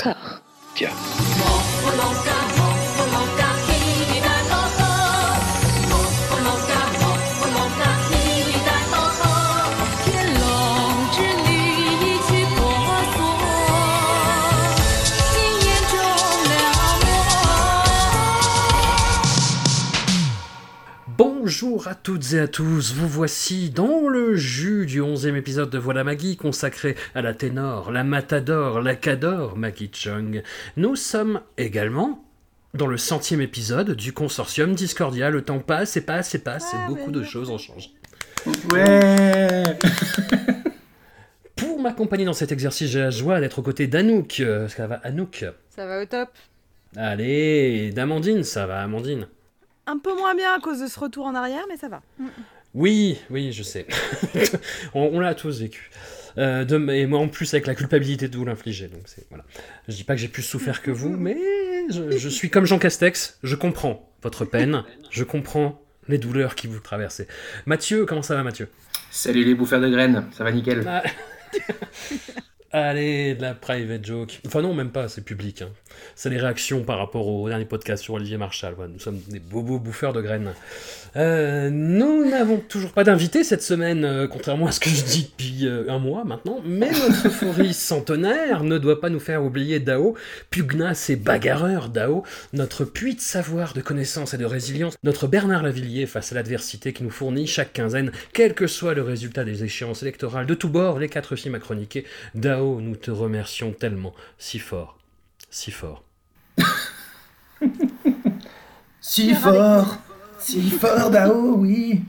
Tiens. Bonjour à toutes et à tous, vous voici dans le jus du onzième épisode de Voilà Maggie consacré à la ténor, la matador, la cador Maggie Chung. Nous sommes également dans le centième épisode du consortium Discordia. Le temps passe et passe et passe et beaucoup de choses ont changé. Ouais Pour m'accompagner dans cet exercice, j'ai la joie d'être aux côtés d'Anouk. Euh, Ça va Anouk Ça va au top. Allez, d'Amandine, ça va Amandine Un peu moins bien à cause de ce retour en arrière, mais ça va. Oui, oui, je sais. on on l'a tous vécu. Euh, de- et moi en plus avec la culpabilité de vous l'infliger. Donc c'est voilà. Je dis pas que j'ai plus souffert que vous, mais je, je suis comme Jean Castex. Je comprends votre peine. Je comprends les douleurs qui vous traversez. Mathieu, comment ça va, Mathieu? Salut les bouffeurs de graines, ça va nickel? Ah. Allez, de la private joke. Enfin non, même pas, c'est public. hein. C'est les réactions par rapport au dernier podcast sur Olivier Marchal. Voilà, nous sommes des bobos bouffeurs de graines. Euh, nous n'avons toujours pas d'invité cette semaine, euh, contrairement à ce que je dis depuis euh, un mois maintenant, mais notre euphorie centenaire ne doit pas nous faire oublier Dao, pugnace et bagarreur Dao, notre puits de savoir, de connaissances et de résilience, notre Bernard Lavillier face à l'adversité qui nous fournit chaque quinzaine, quel que soit le résultat des échéances électorales de tous bords, les quatre films à chroniquer. Dao, nous te remercions tellement, si fort, si fort. Si fort Si fort Dao, oui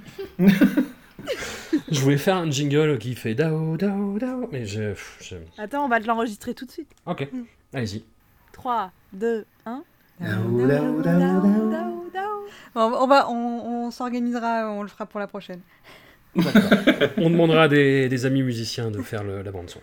Je voulais faire un jingle qui fait Dao, Dao, Dao, mais je... je... Attends, on va te l'enregistrer tout de suite. Ok, allez-y. 3, 2, 1. Dao, Dao, Dao, Dao. On, on va, on, on s'organisera, on le fera pour la prochaine. On demandera à des, des amis musiciens de faire le- la bande son.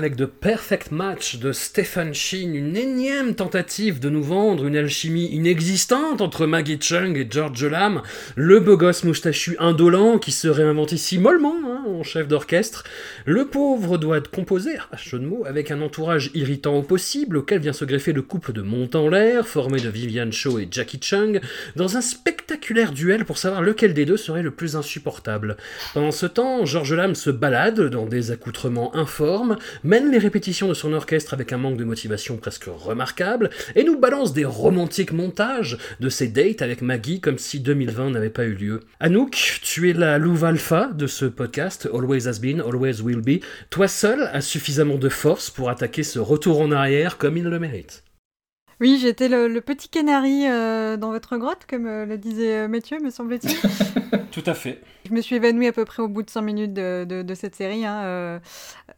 Avec The Perfect Match de Stephen Sheen, une énième tentative de nous vendre une alchimie inexistante entre Maggie Chung et George Lam, le beau gosse moustachu indolent qui se réinvente ici mollement hein, en chef d'orchestre. Le pauvre doit composer, à jeu de mots, avec un entourage irritant au possible auquel vient se greffer le couple de Mont l'air, formé de Vivian Shaw et Jackie Chung, dans un spectaculaire duel pour savoir lequel des deux serait le plus insupportable. Pendant ce temps, George Lam se balade dans des accoutrements informes, mène les répétitions de son orchestre avec un manque de motivation presque remarquable, et nous balance des romantiques montages de ses dates avec Maggie comme si 2020 n'avait pas eu lieu. Anouk, tu es la louve alpha de ce podcast, Always Has Been, Always Will Be. Toi seul as suffisamment de force pour attaquer ce retour en arrière comme il le mérite. Oui, j'étais le, le petit canari euh, dans votre grotte, comme euh, le disait euh, Mathieu, me semble-t-il. Tout à fait. Je me suis évanouie à peu près au bout de 5 minutes de, de- de cette série, hein, euh,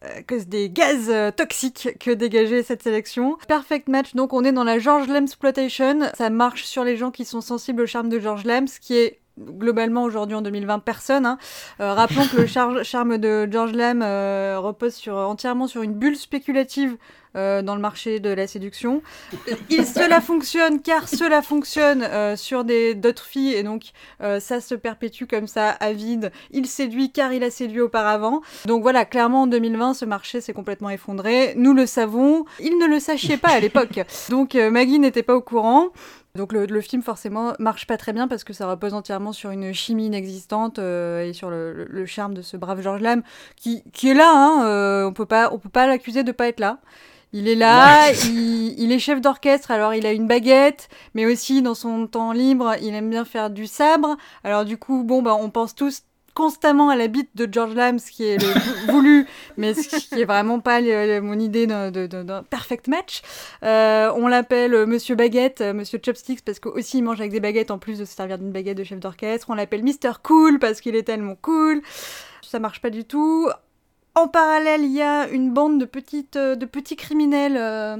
à cause des gaz toxiques que dégageait cette sélection. Perfect match, donc on est dans la George Lem exploitation. Ça marche sur les gens qui sont sensibles au charme de George Lem, ce qui est globalement aujourd'hui en 2020 personne. Hein. rappelons que le charme de George Lam repose sur, entièrement sur une bulle spéculative euh, dans le marché de la séduction. Il, cela fonctionne car cela fonctionne euh, sur des d'autres filles et donc euh, ça se perpétue comme ça à vide. Il séduit car il a séduit auparavant. Donc voilà, clairement en 2020 ce marché s'est complètement effondré. Nous le savons. Il ne le sachait pas à l'époque. Donc Maggie n'était pas au courant. Donc le, film forcément marche pas très bien parce que ça repose entièrement sur une chimie inexistante et sur le, charme de ce brave George Lam qui, qui est là. Hein, on peut pas on peut pas l'accuser de pas être là. Il est là, il, est chef d'orchestre, alors il a une baguette, mais aussi dans son temps libre, il aime bien faire du sabre. Alors du coup, bon, bah, on pense tous constamment à la bite de George Lamb, ce qui est le voulu, mais ce qui est vraiment pas mon idée d'un perfect match. Euh, on l'appelle euh, Monsieur Baguette, euh, Monsieur Chopsticks, parce qu'aussi il mange avec des baguettes en plus de se servir d'une baguette de chef d'orchestre. On l'appelle Mister Cool parce qu'il est tellement cool. Ça marche pas du tout. En parallèle, il y a une bande de, petites, de petits criminels euh,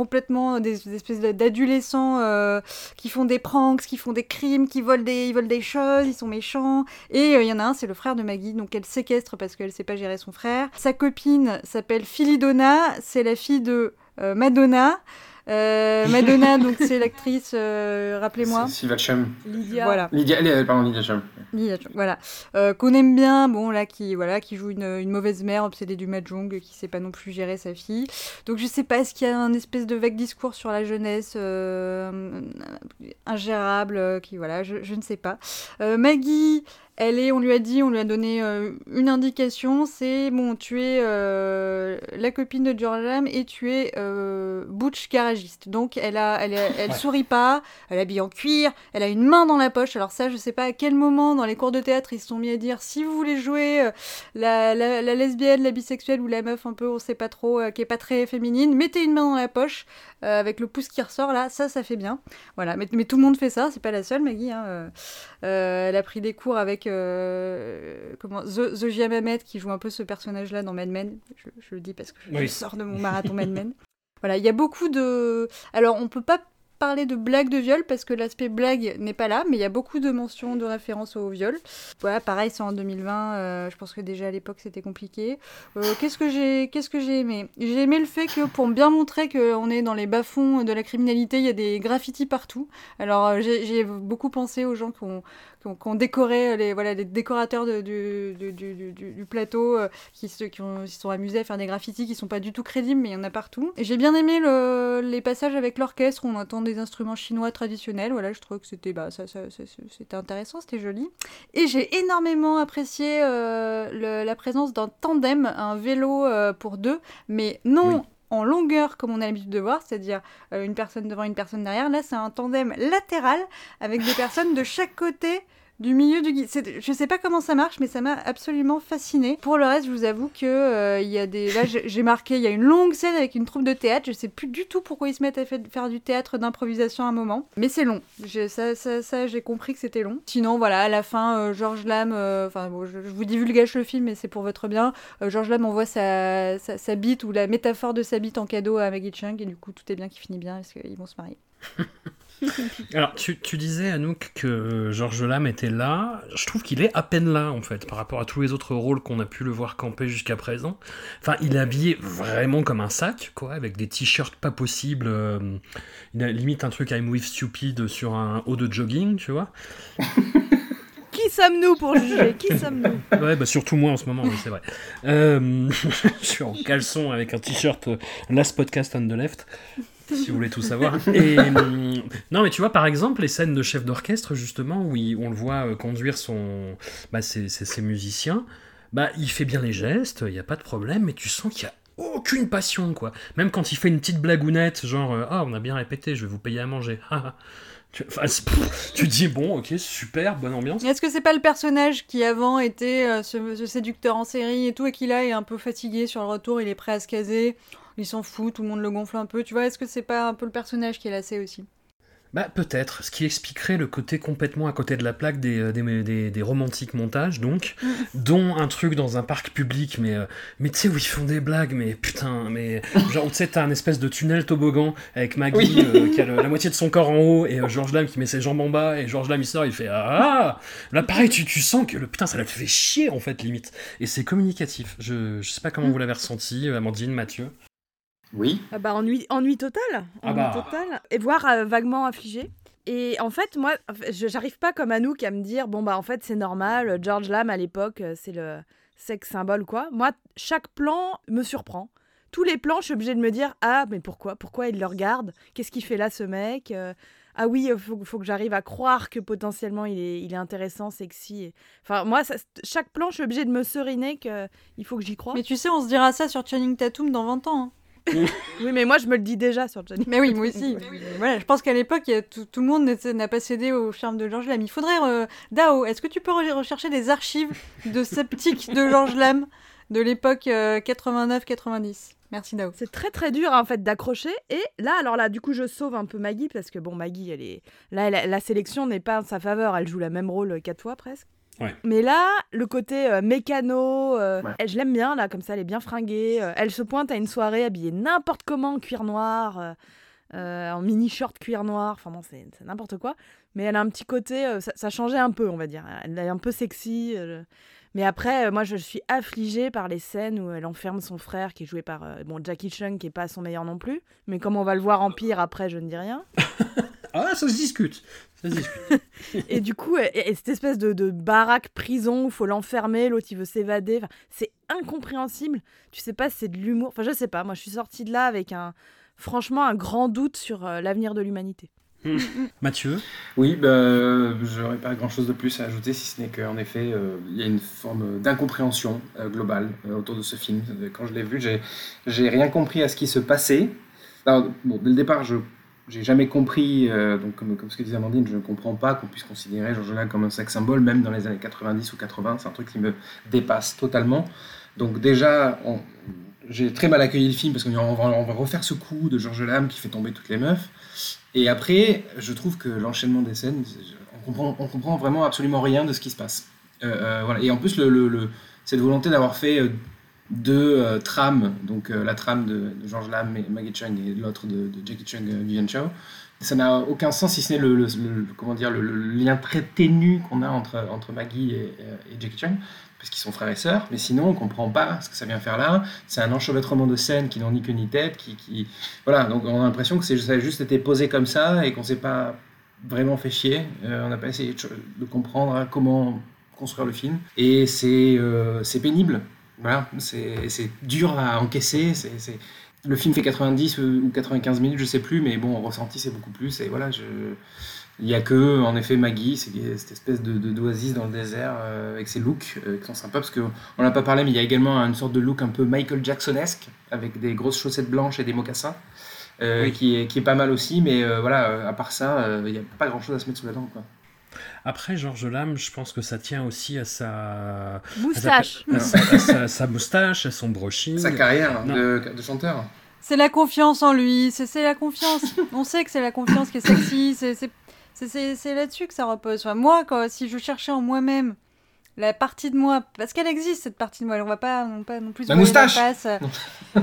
complètement des, espèces d'adolescents euh, qui font des pranks, qui font des crimes, qui volent des, ils volent des choses, ils sont méchants. Et il y en a un, c'est le frère de Maggie, donc elle séquestre parce qu'elle sait pas gérer son frère. Sa copine s'appelle Philidona, c'est la fille de Madonna. Euh, Madonna, donc c'est l'actrice, euh, rappelez-moi. Sylvia Chum. Lydia. Voilà. Lydia, euh, pardon, Lydia Chum. Lydia Chum, voilà. Qu'on aime bien, bon là, qui, voilà, qui joue une, une mauvaise mère obsédée du mahjong, qui sait pas non plus gérer sa fille. Donc je sais pas, est-ce qu'il y a un espèce de vague discours sur la jeunesse ingérable, qui, voilà, je, je, ne sais pas. Maggie, elle est, on lui a dit, on lui a donné euh, une indication, c'est bon, tu es euh, la copine de George et tu es euh, butch garagiste. Donc elle a, elle, elle sourit pas, elle habille en cuir, elle a une main dans la poche. Alors ça, je sais pas à quel moment dans les cours de théâtre ils se sont mis à dire si vous voulez jouer la, la, lesbienne, la bisexuelle ou la meuf un peu, on sait pas trop, qui est pas très féminine, mettez une main dans la poche avec le pouce qui ressort là, ça, ça fait bien. Voilà, mais, mais tout le monde fait ça, c'est pas la seule Maggie. Hein, elle a pris des cours avec euh, comment The, The qui joue un peu ce personnage-là dans Mad Men. Je, le dis parce que je, sors de mon marathon Mad Men. Voilà, il y a beaucoup de. Alors, on peut pas parler de blague de viol parce que l'aspect blague n'est pas là, mais il y a beaucoup de mentions de références au viol. Voilà, pareil, c'est en 2020. Euh, je pense que déjà à l'époque c'était compliqué. Euh, qu'est-ce que j'ai, qu'est-ce que j'ai aimé? J'ai aimé le fait que pour bien montrer qu'on est dans les bas-fonds de la criminalité, il y a des graffitis partout. Alors j'ai beaucoup pensé aux gens qui ont qui ont, décoré les, voilà, les décorateurs du, plateau euh, qui, se, sont amusés à faire des graffitis qui sont pas du tout crédibles, mais il y en a partout. Et j'ai bien aimé le, les passages avec l'orchestre où on entend des instruments chinois traditionnels. Voilà, je trouve que c'était bah, ça, c'était intéressant, c'était joli. Et j'ai énormément apprécié euh, la présence d'un tandem, un vélo euh, pour deux, mais non en longueur comme on a l'habitude de voir, c'est-à-dire euh, une personne devant une personne derrière. Là, c'est un tandem latéral avec des personnes de chaque côté du milieu du guide. Je sais pas comment ça marche, mais ça m'a absolument fasciné. Pour le reste, je vous avoue que euh, il y a des. Là, j'ai marqué, il y a une longue scène avec une troupe de théâtre. Je sais plus du tout pourquoi ils se mettent à faire du théâtre d'improvisation à un moment, mais c'est long. Ça, ça, ça j'ai compris que c'était long. Sinon, voilà, à la fin, euh, Georges Lam. Euh, enfin, bon, je, vous divulgage le film, mais c'est pour votre bien. Georges Lam envoie sa, sa, sa, bite ou la métaphore de sa bite en cadeau à Maggie Chung, et du coup, tout est bien qui finit bien parce qu'ils vont se marier. Alors, tu, tu, disais, Anouk, que Georges Lam était là. Je trouve qu'il est à peine là, en fait, par rapport à tous les autres rôles qu'on a pu le voir camper jusqu'à présent. Enfin, il est habillé vraiment comme un sac, quoi, avec des t-shirts pas possibles. Euh, il a limite un truc I'm with stupid sur un haut de jogging, tu vois. Qui sommes-nous pour juger? Qui sommes-nous? Ouais, bah surtout moi en ce moment, oui, c'est vrai. Euh, je suis en caleçon avec un t-shirt euh, Last Podcast on the Left si vous voulez tout savoir. Et, hum, non, mais tu vois, par exemple, les scènes de chef d'orchestre, justement, où on le voit euh, conduire son, bah, ses, musiciens, bah, il fait bien les gestes, il n'y a pas de problème, mais tu sens qu'il y a aucune passion, quoi. Même quand il fait une petite blagounette, genre, euh, ah, on a bien répété, je vais vous payer à manger. Tu, tu dis bon, ok, super, bonne ambiance. Est-ce que c'est pas le personnage qui avant était euh, ce, ce, séducteur en série et tout, et qui là est un peu fatigué sur le retour, il est prêt à se caser il s'en fout, tout le monde le gonfle un peu. Tu vois, est-ce que c'est pas un peu le personnage qui est lassé aussi? Bah peut-être, ce qui expliquerait le côté complètement à côté de la plaque des, euh, des, des, des romantiques montages, donc, Mm. dont un truc dans un parc public, mais, euh, mais tu sais, où ils font des blagues, mais putain, mais genre, tu sais, t'as un espèce de tunnel toboggan avec Maggie Oui. euh, qui a le- la moitié de son corps en haut, et euh, George Lam qui met ses jambes en bas, et George Lam il sort, il fait Ah Là pareil, tu, tu sens que le putain, ça l'a fait chier en fait, limite. Et c'est communicatif. Je, je sais pas comment Mm. vous l'avez ressenti, Amandine, Mathieu. Oui. Ah bah ennui, ennui total. Ah Ennui bah. total. Et voire euh, vaguement affligé. Et en fait, moi, je- j'arrive pas comme Anouk à me dire, bon bah en fait c'est normal, George Lam à l'époque, euh, c'est le sexe symbole quoi. Moi, chaque plan me surprend. Tous les plans, je suis obligée de me dire, ah mais pourquoi? Pourquoi il le regarde? Qu'est-ce qu'il fait là ce mec Euh, Ah oui, il faut, faut que j'arrive à croire que potentiellement il est, il est intéressant, sexy. Et- Enfin, moi, ça- chaque plan, je suis obligée de me seriner qu'il faut que j'y croie. Mais tu sais, on se dira ça sur Channing Tatum dans 20 ans. hein. Oui, mais moi, je me le dis déjà sur Johnny. Mais oui, moi aussi. Voilà, je pense qu'à l'époque, tout, tout le monde n'a pas cédé au charme de George Lam. Il faudrait. euh, Dao, est-ce que tu peux re- rechercher des archives de sceptiques de George Lam de l'époque euh, 89-90 Merci Dao. C'est très très dur en fait d'accrocher. Et là, alors là, du coup, je sauve un peu Maggie parce que bon, Maggie, elle est là, elle- la sélection n'est pas en sa faveur. Elle joue la même rôle euh, quatre fois presque. Ouais. Mais là, le côté euh, mécano, euh, Ouais. elle, je l'aime bien là, comme ça, elle est bien fringuée. euh, elle se pointe à une soirée habillée n'importe comment en cuir noir, euh, euh, en mini short cuir noir. Enfin bon, c'est c'est n'importe quoi. Mais elle a un petit côté, euh, ça, ça changeait un peu, on va dire. Elle est un peu sexy. euh, mais après, euh, moi, je suis affligée par les scènes où elle enferme son frère, qui est joué par euh, bon, Jackie Chung, qui est pas son meilleur non plus. Mais comme on va le voir en pire après, je ne dis rien. Ah, ça se discute. Et du coup, et, et cette espèce de, de baraque prison où faut l'enfermer, l'autre il veut s'évader. Enfin, c'est incompréhensible. Tu sais pas si c'est de l'humour. Enfin, je sais pas. Moi, je suis sortie de là avec un, franchement, un grand doute sur euh, l'avenir de l'humanité. Mathieu Oui, bah, j'aurais pas grand-chose de plus à ajouter, si ce n'est qu'en effet, euh, il y a une forme d'incompréhension euh, globale euh, autour de ce film. Quand je l'ai vu, j'ai, j'ai rien compris à ce qui se passait. Alors, bon, dès le départ, je j'ai jamais compris, euh, donc comme, ce que disait Amandine, je ne comprends pas qu'on puisse considérer Georges comme un sex symbole, même dans les années 90 ou 80, c'est un truc qui me dépasse totalement. Donc déjà, j'ai très mal accueilli le film parce qu'on va, refaire ce coup de Georges Lam qui fait tomber toutes les meufs. Et après, je trouve que l'enchaînement des scènes, on comprend, comprend vraiment absolument rien de ce qui se passe. Euh, euh, voilà. Et en plus, cette volonté d'avoir fait deux euh, trames, donc euh, la trame de, de George Lam et Maggie Chung et l'autre de, Jackie Chung et Vivian Chow, ça n'a aucun sens si ce n'est le, comment dire, le, lien très ténu qu'on a entre, entre Maggie et, Jackie Chung, parce qu'ils sont frères et sœurs, mais sinon on comprend pas ce que ça vient faire là. C'est un enchevêtrement de scènes qui n'ont ni queue ni tête, qui, qui, voilà, donc on a l'impression que ça a juste été posé comme ça et qu'on s'est pas vraiment fait chier. Euh, on n'a pas essayé de, comprendre comment construire le film. Et c'est euh, c'est pénible. Voilà, c'est dur à encaisser. c'est Le film fait 90 ou 95 minutes, je sais plus, mais bon, en ressenti, c'est beaucoup plus. Et voilà, je... il n'y a que, en effet, Maggie, cette espèce de d'oasis dans le désert euh, avec ses looks euh, qui sont sympas parce qu'on n'a pas parlé, mais il y a également une sorte de look un peu Michael Jacksonesque avec des grosses chaussettes blanches et des mocassins. euh, Oui. qui, est, qui est pas mal aussi, mais voilà, à part ça, il n'y a pas grand chose à se mettre sous la dent. Quoi. Après, Georges Lame, je pense que ça tient aussi à sa, à sa, Moustache. à sa, à sa- sa moustache, à son brushing. Sa carrière Non. de, de chanteur. C'est la confiance en lui, c'est c'est la confiance. On sait que c'est la confiance qui est sexy, c'est- c'est c'est- c'est- c'est là-dessus que ça repose. Enfin, moi, quand, si je cherchais en moi-même la partie de moi, parce qu'elle existe cette partie de moi, on va pas non, pas non plus La moustache face, euh,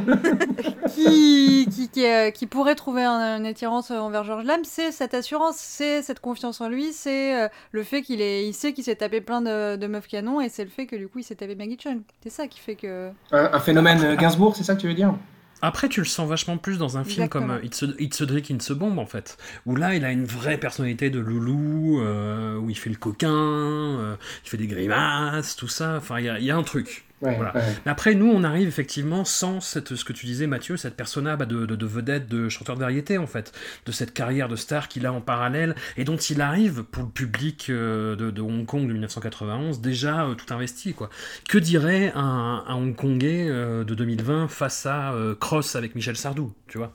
qui, qui, qui, euh, qui pourrait trouver un- une attirance envers Georges Lam, c'est cette assurance, c'est cette confiance en lui, c'est euh, le fait qu'il est, il sait qu'il s'est tapé plein de, de meufs canons et c'est le fait que du coup il s'est tapé Maggie Chung. C'est ça qui fait que. Un, un phénomène Gainsbourg, c'est ça que tu veux dire? Après, tu le sens vachement plus dans un film Exactement. comme euh, It's a, It's a Drink, Bomb, en fait. Où là, il a une vraie personnalité de loulou, euh, où il fait le coquin, euh, il fait des grimaces, tout ça. Enfin, il y a, il y a un truc. Ouais, Voilà. ouais. Mais après, nous, on arrive effectivement sans cette, ce que tu disais, Mathieu, cette persona bah, de, de, de vedette, de chanteur de variété, en fait, de cette carrière de star qu'il a en parallèle et dont il arrive pour le public euh, de, de Hong Kong de 1991 déjà euh, tout investi, quoi. Que dirait un, un Hongkongais euh, de 2020 face à euh, Cross avec Michel Sardou, tu vois?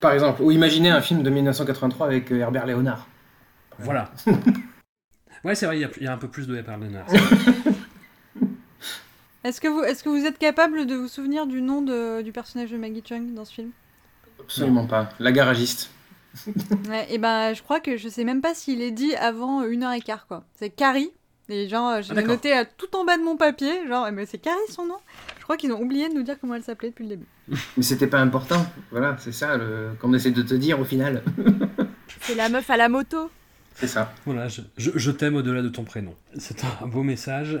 Par exemple, ou imaginez un film de 1983 avec euh, Herbert Léonard. Voilà. ouais, c'est vrai, il y y, a un peu plus de Herbert Léonard. Est-ce que, vous, est que vous êtes capable de vous souvenir du nom de, du personnage de Maggie Chung dans ce film? Absolument pas. La garagiste. Ouais, et ben, je crois que je sais même pas s'il est dit avant une heure et quart, quoi. C'est Carrie. Et genre, je l'ai d'accord. noté à tout en bas de mon papier. Genre, mais c'est Carrie son nom? Je crois qu'ils ont oublié de nous dire comment elle s'appelait depuis le début. Mais c'était pas important. Voilà, c'est ça le... qu'on essaie de te dire au final. C'est la meuf à la moto. C'est ça. Voilà, je, je- je t'aime au-delà de ton prénom. C'est un beau message.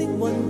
something wonderful.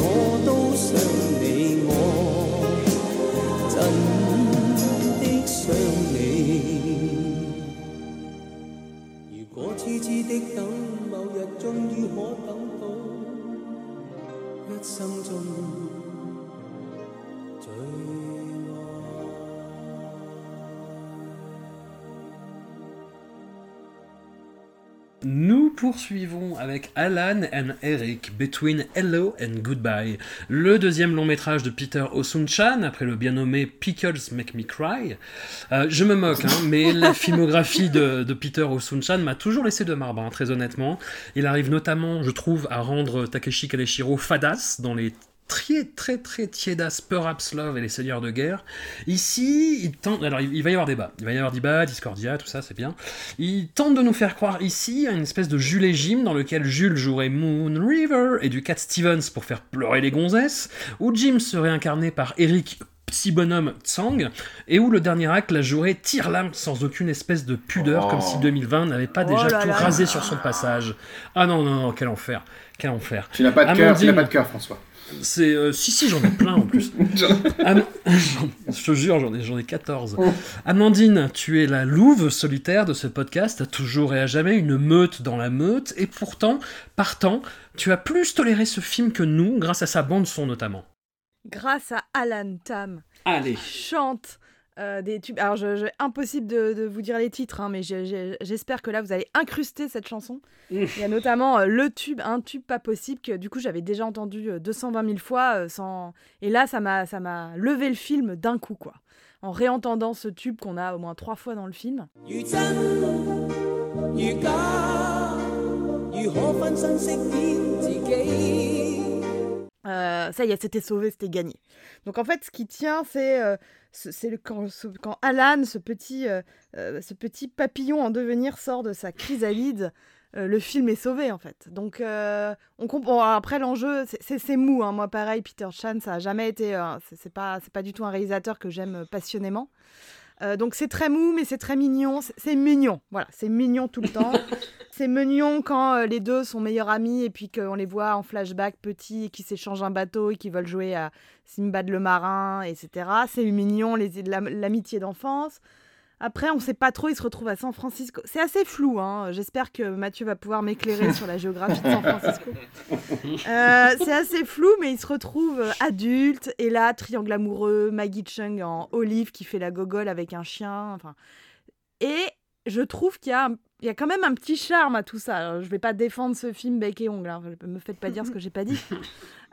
等，某日终于可等到一生中。Nous poursuivons avec Alan and Eric, Between Hello and Goodbye, le deuxième long métrage de Peter Osunchan, après le bien nommé Pickles Make Me Cry. Euh, je me moque, hein, mais la filmographie de, de Peter Osunchan m'a toujours laissé de marbre, hein, très honnêtement. Il arrive notamment, je trouve, à rendre Takeshi Kaneshiro fadasse dans les très très très tiédasse Perhaps Love et les Seigneurs de guerre. Ici, il tente. Alors, il va y avoir débat. Il va y avoir débat, Discordia, tout ça, c'est bien. Il tente de nous faire croire ici à une espèce de Jules et Jim dans lequel Jules jouerait Moon River et du Cat Stevens pour faire pleurer les gonzesses, où Jim serait incarné par Eric petit bonhomme Tsang, et où le dernier acte la jouerait tire-lame sans aucune espèce de pudeur, Oh. comme si 2020 n'avait pas Oh déjà là tout là. rasé sur son passage. Ah non, non, non, quel enfer, quel enfer. Tu n'as pas de cœur, tu n'as pas de cœur, François. C'est euh, si si j'en ai plein en plus. Am- je te jure j'en ai j'en ai 14. Amandine, tu es la louve solitaire de ce podcast, toujours et à jamais une meute dans la meute et pourtant partant, tu as plus toléré ce film que nous grâce à sa bande son notamment. Grâce à Alan Tam, Allez. chante euh, des tubes. Alors, impossible de, vous dire les titres, hein, mais j'espère que là, vous allez incruster cette chanson. Mmh. Il y a notamment euh, le tube, un tube pas possible, que du coup, j'avais déjà entendu euh, 220 000 fois. sans... Et là, ça m'a levé le film d'un coup, quoi. En réentendant ce tube qu'on a au moins trois fois dans le film. You euh, ça y est, c'était sauvé, c'était gagné. Donc en fait, ce qui tient, c'est euh, quand, quand Alan, ce petit, euh, ce petit papillon en devenir, sort de sa chrysalide. le film est sauvé en fait. Donc on comprend. Après l'enjeu, c'est- mou. hein. Moi pareil, Peter Chan, ça a jamais été. pas, c'est pas du tout un réalisateur que j'aime passionnément. Donc c'est très mou, mais c'est très mignon. C'est mignon. Voilà, c'est mignon tout le temps. c'est mignon quand euh, les deux sont meilleurs amis et puis qu'on les voit en flashback petits et qui s'échangent un bateau et qui veulent jouer à Simbad le marin, etc. C'est mignon, l'amitié d'enfance. Après, on sait pas trop, ils se retrouvent à San Francisco. C'est assez flou, hein. j'espère que Mathieu va pouvoir m'éclairer sur la géographie de San Francisco. Euh, c'est assez flou, mais ils se retrouvent euh, adultes. Et là, triangle amoureux, Maggie Chung en olive qui fait la gogole avec un chien. Enfin, et je trouve qu'il y a, il y a quand même un petit charme à tout ça. Alors, je vais pas défendre ce film bec et ongle. Hein. Me faites pas dire ce que j'ai pas dit.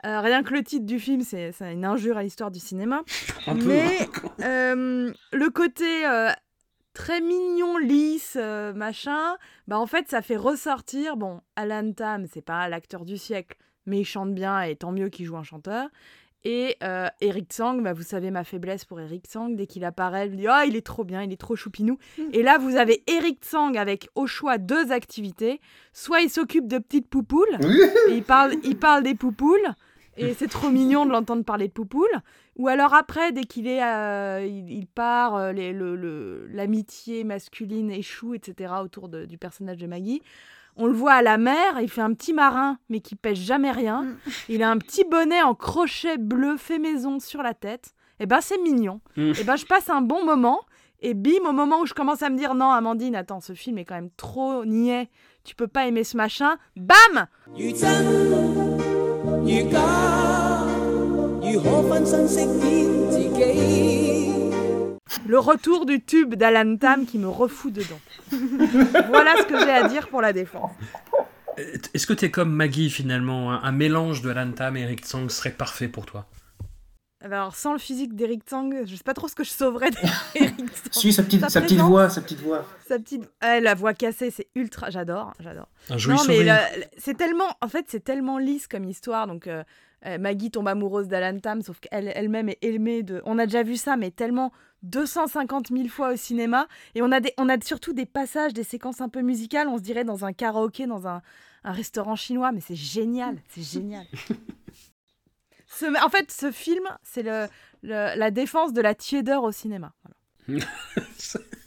Euh, rien que le titre du film, c'est une injure à l'histoire du cinéma. Un peu. Mais euh, le côté euh, très mignon, lisse, machin, bah en fait, ça fait ressortir. Bon, Alan Tam, c'est pas l'acteur du siècle, mais il chante bien et tant mieux qu'il joue un chanteur. Et euh, Eric Tsang, bah, vous savez ma faiblesse pour Eric Tsang, dès qu'il apparaît, je me dis Ah, il est trop bien, il est trop choupinou. Et là, vous avez Eric Tsang avec au choix deux activités. Soit il s'occupe de petites poupoules, et il parle, il parle des poupoules, et c'est trop mignon de l'entendre parler de poupoules. Ou alors après, dès qu'il est, euh, il, il part, euh, les- le- le- l'amitié masculine échoue, etc. autour de- du personnage de Maggie. On le voit à la mer, il fait un petit marin, mais qui pêche jamais rien. Mm. Il a un petit bonnet en crochet bleu fait maison sur la tête. Et ben c'est mignon. Et ben je passe un bon moment. Et bim, au moment où je commence à me dire non, Amandine, attends, ce film est quand même trop niais. Tu peux pas aimer ce machin. Bam. You le retour du tube d'Alan Tam qui me refout dedans. voilà ce que j'ai à dire pour la défense. Est-ce que t'es comme Maggie finalement un, un mélange de Alan Tam et Eric Tsang serait parfait pour toi? Alors, sans le physique d'Eric Tsang, je sais pas trop ce que je sauverais d'Eric Tsang. Suis sa petite, Sa sa petite voix, sa petite voix. Sa petite. Ah, la voix cassée, c'est ultra. J'adore, j'adore. Un joli Non, mais c'est tellement. En fait, c'est tellement lisse comme histoire. Donc, euh, euh, Maggie tombe amoureuse d'Alan Tam, sauf qu'elle elle-même est aimée de. On a déjà vu ça, mais tellement 250 000 fois au cinéma. Et on a, des, on a surtout des passages, des séquences un peu musicales. On se dirait dans un karaoké, dans un, un restaurant chinois. Mais c'est génial, c'est génial. Ce- en fait, ce film, c'est le, le- la défense de la tiédeur au cinéma. Voilà.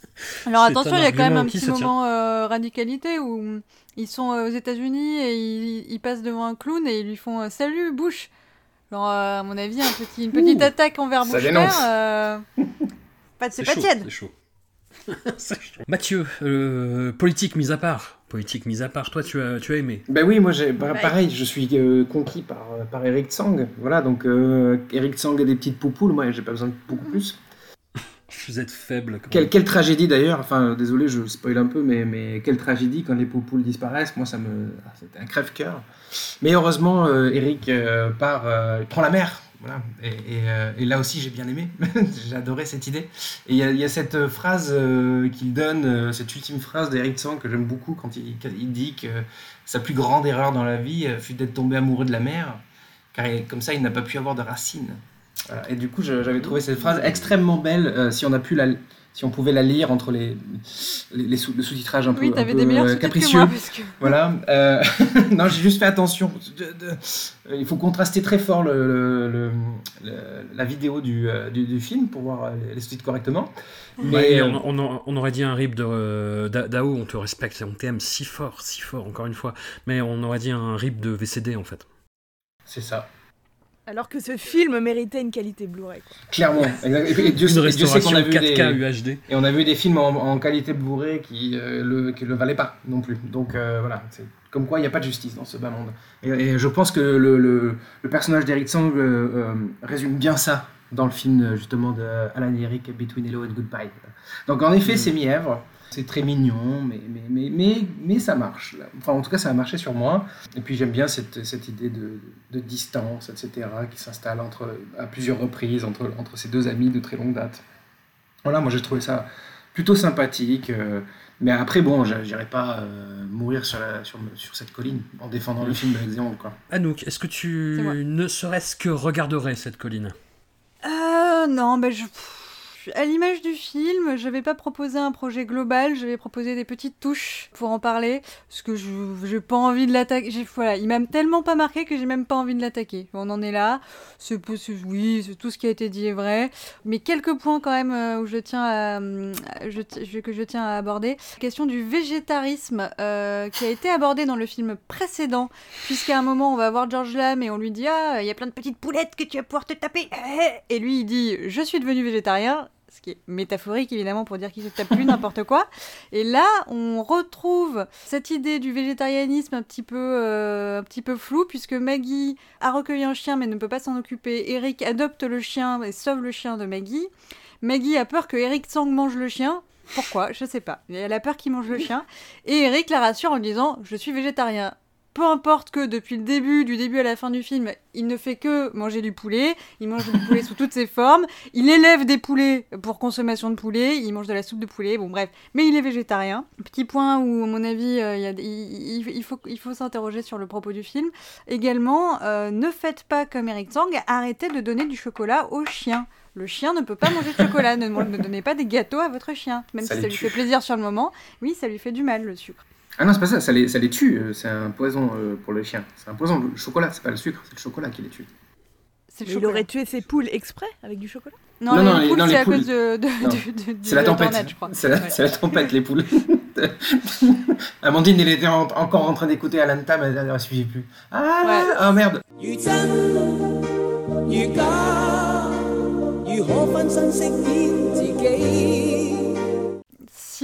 Alors attention, il y a quand même un petit moment euh, radicalité où ils sont euh, aux États-Unis et ils, ils passent devant un clown et ils lui font euh, Salut Bush Genre, euh, à mon avis, un petit, une petite attaque envers Bush euh, pas- c'est pas tiède. C'est chaud. Mathieu, euh, politique mise à part. Politique mise à part, toi tu as, tu as aimé. Ben oui, moi j'ai bah, Ouais. pareil, je suis euh, conquis par, par Eric Tsang. Voilà, donc euh, Eric Tsang a des petites poupoules, moi j'ai pas besoin de beaucoup plus. Vous êtes faible. Quelle, tragédie d'ailleurs, enfin désolé, je spoil un peu, mais, mais quelle tragédie quand les poupoules disparaissent, moi ça me. ah, C'était un crève-cœur. Mais heureusement, euh, Eric euh, part, euh, il prend la mer. Voilà. Et, et, euh, et là aussi j'ai bien aimé, j'ai adoré cette idée. Et il y, a- il y a cette phrase qu'il donne, cette ultime phrase d'Eric Tsang que j'aime beaucoup quand il, quand il dit que sa plus grande erreur dans la vie fut d'être tombé amoureux de la mer. car comme ça il n'a pas pu avoir de racines. Voilà. Et du coup, j'avais trouvé cette phrase extrêmement belle. euh, si on a pu la, si on pouvait la lire entre les, les, les sous, le sous-titrage un peu, Oui, un t'avais peu, des meilleurs euh, sous-titres que capricieux. moi. Parce que... Voilà. euh, non, j'ai juste fait attention. De- de- euh, il faut contraster très fort le, le- le- le- la vidéo du, euh, du, du film pour voir euh, les, sous-titres correctement. Mais Ouais, euh, on, on- on aurait dit un rip de euh, Da- Dao, on te respecte, on t'aime si fort, si fort, encore une fois. Mais on aurait dit un rip de VCD en fait. c'est ça. Alors que ce film méritait une qualité Blu-ray. Clairement. Et, puis, Dieu, Une Dieu sait qu'on a vu 4K des, UHD. et on a vu des films en, en qualité Blu-ray qui euh, le qui le valaient pas non plus. Donc euh, voilà, c'est comme quoi il n'y a pas de justice dans ce bas monde. Et, et je pense que le, le, le personnage d'Eric Sang euh, euh, résume bien ça dans le film justement de Alan Eric Between Hello and Goodbye. Donc en effet, c'est mièvre. C'est très mignon, mais, mais, mais, mais, mais ça marche. Enfin, en tout cas, ça a marché sur moi. Et puis, j'aime bien cette, cette idée de, de distance, etc., qui s'installe entre, à plusieurs reprises entre, entre ces deux amis de très longue date. Voilà, moi, j'ai trouvé ça plutôt sympathique. euh, mais après, bon, j'irai pas euh, mourir sur, la- sur, sur cette colline en défendant le film Zéon, quoi. Anouk, est-ce que tu ne serait-ce que regarderais cette colline? Euh, non, bah je. À l'image du film, je vais pas proposer un projet global, je vais proposer des petites touches pour en parler, parce que je j'ai pas envie de l'attaquer. Voilà, il m'a tellement pas marqué que j'ai même pas envie de l'attaquer. On en est là. Oui, tout ce qui a été dit est vrai, mais quelques points quand même euh, où je tiens à, je- que je tiens à aborder. La question du végétarisme euh, qui a été abordé dans le film précédent, puisqu'à un moment on va voir George Lam et on lui dit ah il y a plein de petites poulettes que tu vas pouvoir te taper et lui il dit je suis devenu végétarien ce qui est métaphorique évidemment pour dire qu'il se tape plus n'importe quoi et là on retrouve cette idée du végétarianisme un petit peu euh, un petit peu floue puisque Maggie a recueilli un chien mais ne peut pas s'en occuper Eric adopte le chien et sauve le chien de Maggie Maggie a peur que Eric Sang mange le chien pourquoi? Je sais pas. Elle a peur qu'il mange le chien. Et Eric la rassure en disant Je suis végétarien. Peu importe que depuis le début, du début à la fin du film, il ne fait que manger du poulet. Il mange du poulet sous toutes ses formes. Il élève des poulets pour consommation de poulet. Il mange de la soupe de poulet. Bon, bref. Mais il est végétarien. Petit point où, à mon avis, euh, il, y a des- il- il- il faut, il faut s'interroger sur le propos du film. Également, euh, ne faites pas comme Eric Tsang. Arrêtez de donner du chocolat aux chiens. Le chien ne peut pas manger de chocolat. Ne, ne donnez pas des gâteaux à votre chien. Même Ça si ça lui tue. fait plaisir sur le moment. Oui, ça lui fait du mal, le sucre. Ah non, c'est pas ça, ça les, ça les tue, euh, c'est un poison euh, pour les chiens. C'est un poison, le chocolat, c'est pas le sucre, c'est le chocolat qui les tue. Il aurait tué ses poules exprès avec du chocolat? Non, non, les, poules, c'est à cause de. la tempête. je crois. C'est la, tempête, les poules. Amandine, elle était encore en train d'écouter Alan Tam, elle ne suivait plus. Ah, Ouais. Oh merde You you you hope.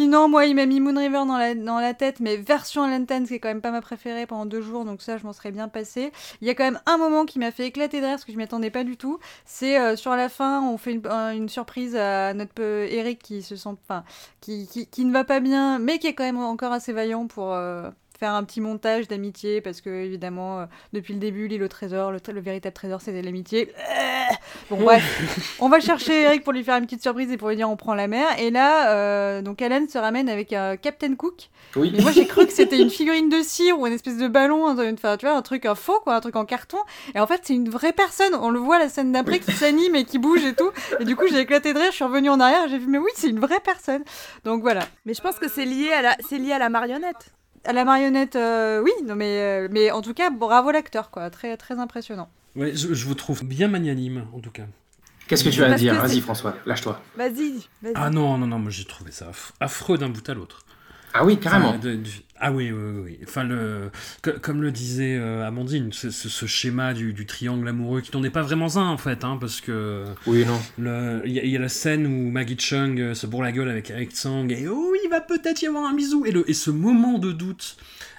Sinon, moi, il m'a mis Moon River dans la, tête, mais version Alan Tan, qui est quand même pas ma préférée pendant deux jours, donc ça, je m'en serais bien passé. Il y a quand même un moment qui m'a fait éclater de rire, parce que je m'y attendais pas du tout. C'est euh, sur la fin, on fait une, un- une surprise à notre Eric qui se sent, enfin, qui, qui, qui ne va pas bien, mais qui est quand même encore assez vaillant pour. euh, faire un petit montage d'amitié parce que évidemment euh, depuis le début l'île au trésor le, véritable trésor c'était l'amitié Euh, bon bref on va chercher Eric pour lui faire une petite surprise et pour lui dire on prend la mer et là euh, donc Alan se ramène avec un Captain Cook Oui. mais moi j'ai cru que c'était une figurine de cire ou une espèce de ballon, enfin, tu vois, un truc un faux quoi, un truc en carton. Et en fait c'est une vraie personne. On le voit la scène d'après qui s'anime et qui bouge et tout. Et du coup j'ai éclaté de rire. Je suis revenue en arrière. J'ai vu mais oui c'est une vraie personne. Donc voilà. Mais je pense que c'est lié à la, c'est lié à la marionnette. À la marionnette, euh, oui, non mais euh, mais en tout cas bravo l'acteur quoi, très très impressionnant. Ouais, je, je vous trouve bien magnanime, en tout cas. Qu'est-ce que tu as à Parce dire Vas-y, François, lâche-toi. Vas-y, vas-y. Ah non, non, non, moi j'ai trouvé ça aff- affreux d'un bout à l'autre. Ah oui, carrément. Enfin, de- du- ah oui, oui, oui. Enfin, le, co- comme le disait euh, Amandine, ce, ce- ce schéma du, du triangle amoureux qui n'en est pas vraiment un en fait, hein, parce que Oui, non. il y, a- il y a la scène où Maggie Chung euh, se bourre la gueule avec Eric Tsang et oh, il va peut-être y avoir un bisou. Et, le, et ce moment de doute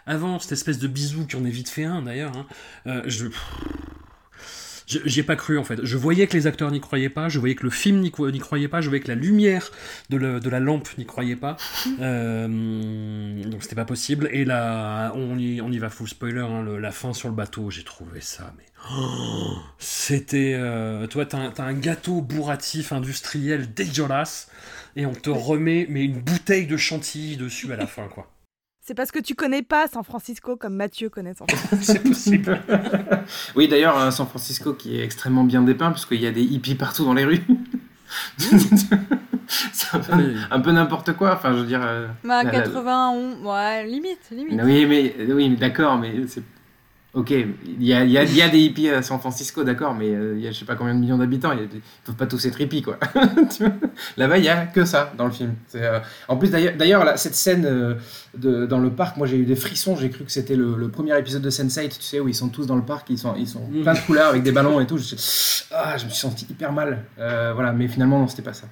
avant cette espèce de bisou qui en est vite fait un d'ailleurs, hein, euh, je. je- J'y ai pas cru en fait. Je voyais que les acteurs n'y croyaient pas, je voyais que le film n'y cro- n'y croyait pas, je voyais que la lumière de, le- de la lampe n'y croyait pas. Euh, donc c'était pas possible. Et là, on y, on y va full spoiler, hein, le- la fin sur le bateau, j'ai trouvé ça, mais. oh, c'était. euh, toi, t'as un, t'as un gâteau bourratif industriel dégueulasse, et on te remet mais une bouteille de chantilly dessus à la fin, quoi. C'est parce que tu connais pas San Francisco comme Mathieu connaît San Francisco. C'est possible. Oui, d'ailleurs, euh, San Francisco qui est extrêmement bien dépeint, puisqu'il y a des hippies partout dans les rues. c'est un peu, Mais- un peu n'importe quoi. Enfin, je veux dire. euh, Bah, la- la- 91, ouais, limite, limite. Oui, mais, oui, mais d'accord, mais c'est. Ok, il y a, il y, a, il y a des hippies à San Francisco, d'accord, mais euh, il y a je sais pas combien de millions d'habitants, ils peuvent pas tous être hippies, quoi. Là-bas, il y a que ça dans le film. C'est, euh, En plus, d'ailleurs, d'ailleurs là, cette scène euh, de, dans le parc, moi j'ai eu des frissons, j'ai cru que c'était le, le premier épisode de Sense8, tu sais, où ils sont tous dans le parc, ils sont, ils sont plein de couleurs avec des ballons et tout. Je, ah, je me suis senti hyper mal. Euh, voilà, mais finalement, non, c'était pas ça.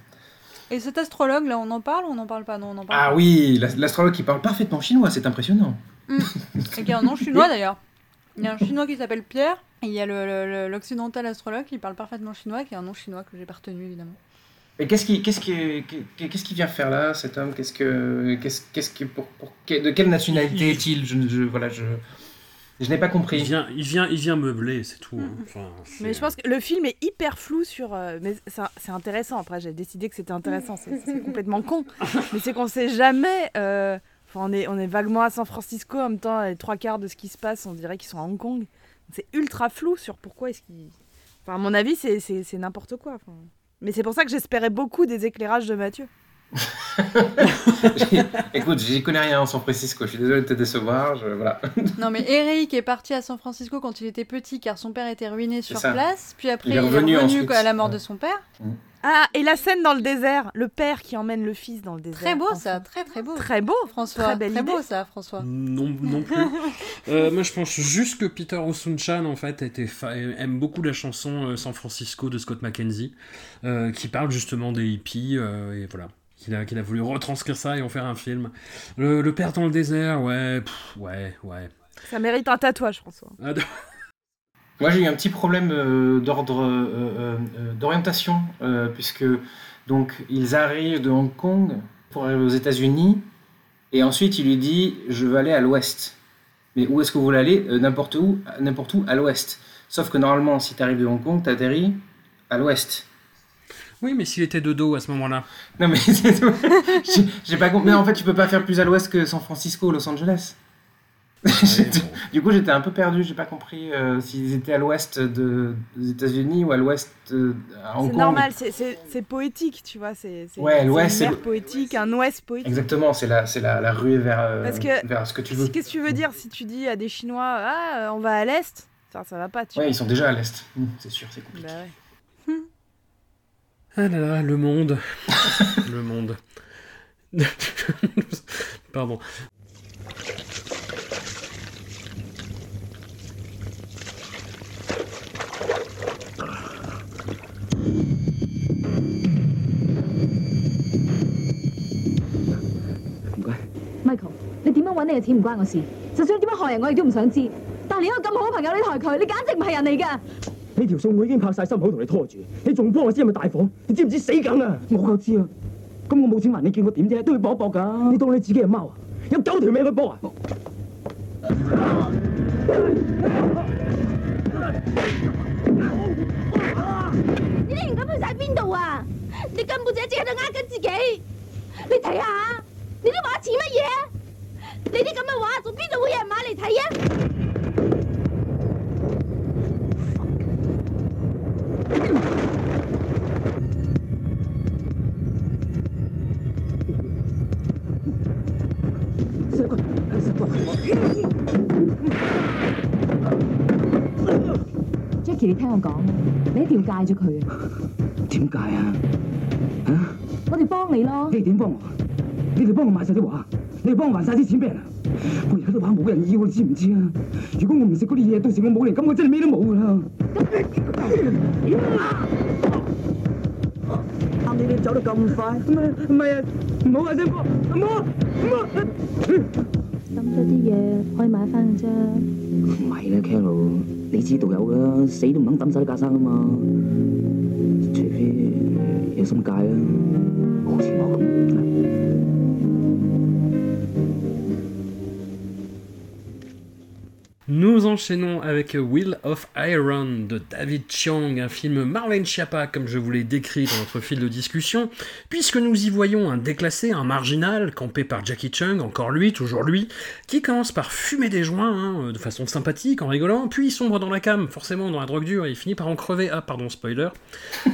Et cet astrologue, là, on en parle ou on n'en parle pas? Non, on en parle Ah pas. oui, la- l'astrologue qui parle parfaitement chinois, c'est impressionnant. Et qui a un nom chinois d'ailleurs. Il y a un chinois qui s'appelle Pierre, et il y a l'occidental astrologue qui parle parfaitement chinois, qui a un nom chinois que j'ai pas retenu évidemment. Et qu'est-ce qui, qu'est-ce qui, qu'est-ce qui vient faire là, cet homme? Qu'est-ce que, qu'est-ce, qu'est-ce qui, pour, pour- de quelle nationalité est-il? Je, je, voilà, je, je n'ai pas Il compris. vient, il vient, il vient meubler, c'est tout. hein. Enfin, c'est- Mais je pense que le film est hyper flou sur. euh, mais c'est c'est intéressant. Après, j'ai décidé que c'était intéressant. C'est c'est complètement con. Mais c'est qu'on sait jamais. euh, Enfin, on est, on est vaguement à San Francisco en même temps. Les trois quarts de ce qui se passe, on dirait qu'ils sont à Hong Kong. C'est ultra flou sur pourquoi est-ce qu'ils. Enfin, à mon avis, c'est- c'est c'est n'importe quoi. enfin. Mais c'est pour ça que j'espérais beaucoup des éclairages de Mathieu. Écoute, j'y connais rien en San Francisco. Je suis désolé de te décevoir. Je, voilà. Non mais Eric est parti à San Francisco quand il était petit car son père était ruiné sur ça. place, puis après Il il est revenu à la mort de son père. Ah, et la scène dans le désert. Le père qui emmène le fils dans le désert. Très beau enfin. ça, très très beau. Très beau. François, Très belle idée. beau ça François. Non, non plus. Euh, moi, je pense juste que Peter O'Sunchan, en fait, était fa- aime beaucoup la chanson euh, San Francisco de Scott McKenzie, euh, qui parle justement des hippies, euh, et voilà. Qu'il a, qu'il a voulu retranscrire ça et en faire un film. Le, le père dans le désert, ouais, pff, ouais, ouais. Ça mérite un tatouage, François. Moi, j'ai eu un petit problème euh, d'ordre euh, euh, d'orientation, puisque donc ils arrivent de Hong Kong pour aller aux États-Unis, et ensuite il lui dit je veux aller à l'ouest. Mais où est-ce que vous voulez aller? N'importe où, n'importe où à l'ouest. Sauf que normalement, si tu arrives de Hong Kong, tu atterris à l'ouest. Oui, mais s'il était de dos à ce moment-là. Non mais c'est tout. J'ai- pas compris. Mais en fait, tu peux pas faire plus à l'ouest que San Francisco, Los Angeles. Du coup, j'étais un peu perdu. J'ai pas compris euh, s'ils étaient à l'ouest de- des États-Unis ou à l'ouest euh, à Hong C'est Kong. normal, c'est- poétique, tu vois. C'est c'est- Ouais, l'ouest, c'est poétique, un ouest poétique. Exactement, c'est la, c'est la, la ruée vers, euh, Parce que- vers ce que tu veux. Qu'est-ce que tu veux dire si tu dis à des Chinois Ah, euh, on va à l'est Ça, ça va pas, tu Ouais, ils sont déjà à l'est. Mmh, c'est sûr, c'est vois. compliqué. Bah ouais. Ah là là, le monde. le monde. Pardon. Michael，你點樣揾你嘅錢唔關我事，就算你點樣害人，我亦都唔想知。但係你一個咁好嘅朋友，你害佢，你簡直唔係人嚟㗎！呢條數我已經拍晒心口同你拖住，你仲幫我知係咪大火？你知唔知死梗啊？我夠知啊！咁我冇錢還你見我點啫？都要搏一搏㗎！你當你自己係貓啊？有九條命去搏啊！你啲而家去晒邊度啊？你根本就一直喺度呃緊自己。你睇下，你啲畫似乜嘢啊？你啲咁嘅畫，仲邊度會有人買嚟睇啊？Jackie，你聽我講，你一定要戒咗佢啊！點解啊？我哋幫你咯。你哋點幫我？你哋幫我買晒啲畫，你哋幫我還晒啲錢俾人啊！我而家啲畫冇人要，你知唔知啊？如果我唔食嗰啲嘢，到時我冇人，咁我真係咩都冇噶啦！你哋走得咁快，唔係唔係啊！唔好啊，聲哥，唔好唔好！抌咗啲嘢可以買翻嘅啫。唔係啦，Carol，你知道有噶，死都唔肯抌晒啲架生啊嘛，除非有心戒啦，好似我咁。Nous enchaînons avec Will of Iron de David Chiang, un film Marlène Schiappa, comme je vous l'ai décrit dans notre fil de discussion, puisque nous y voyons un déclassé, un marginal, campé par Jackie Chung, encore lui, toujours lui, qui commence par fumer des joints, hein, de façon sympathique, en rigolant, puis sombre dans la cam, forcément dans la drogue dure, et il finit par en crever. Ah, pardon, spoiler.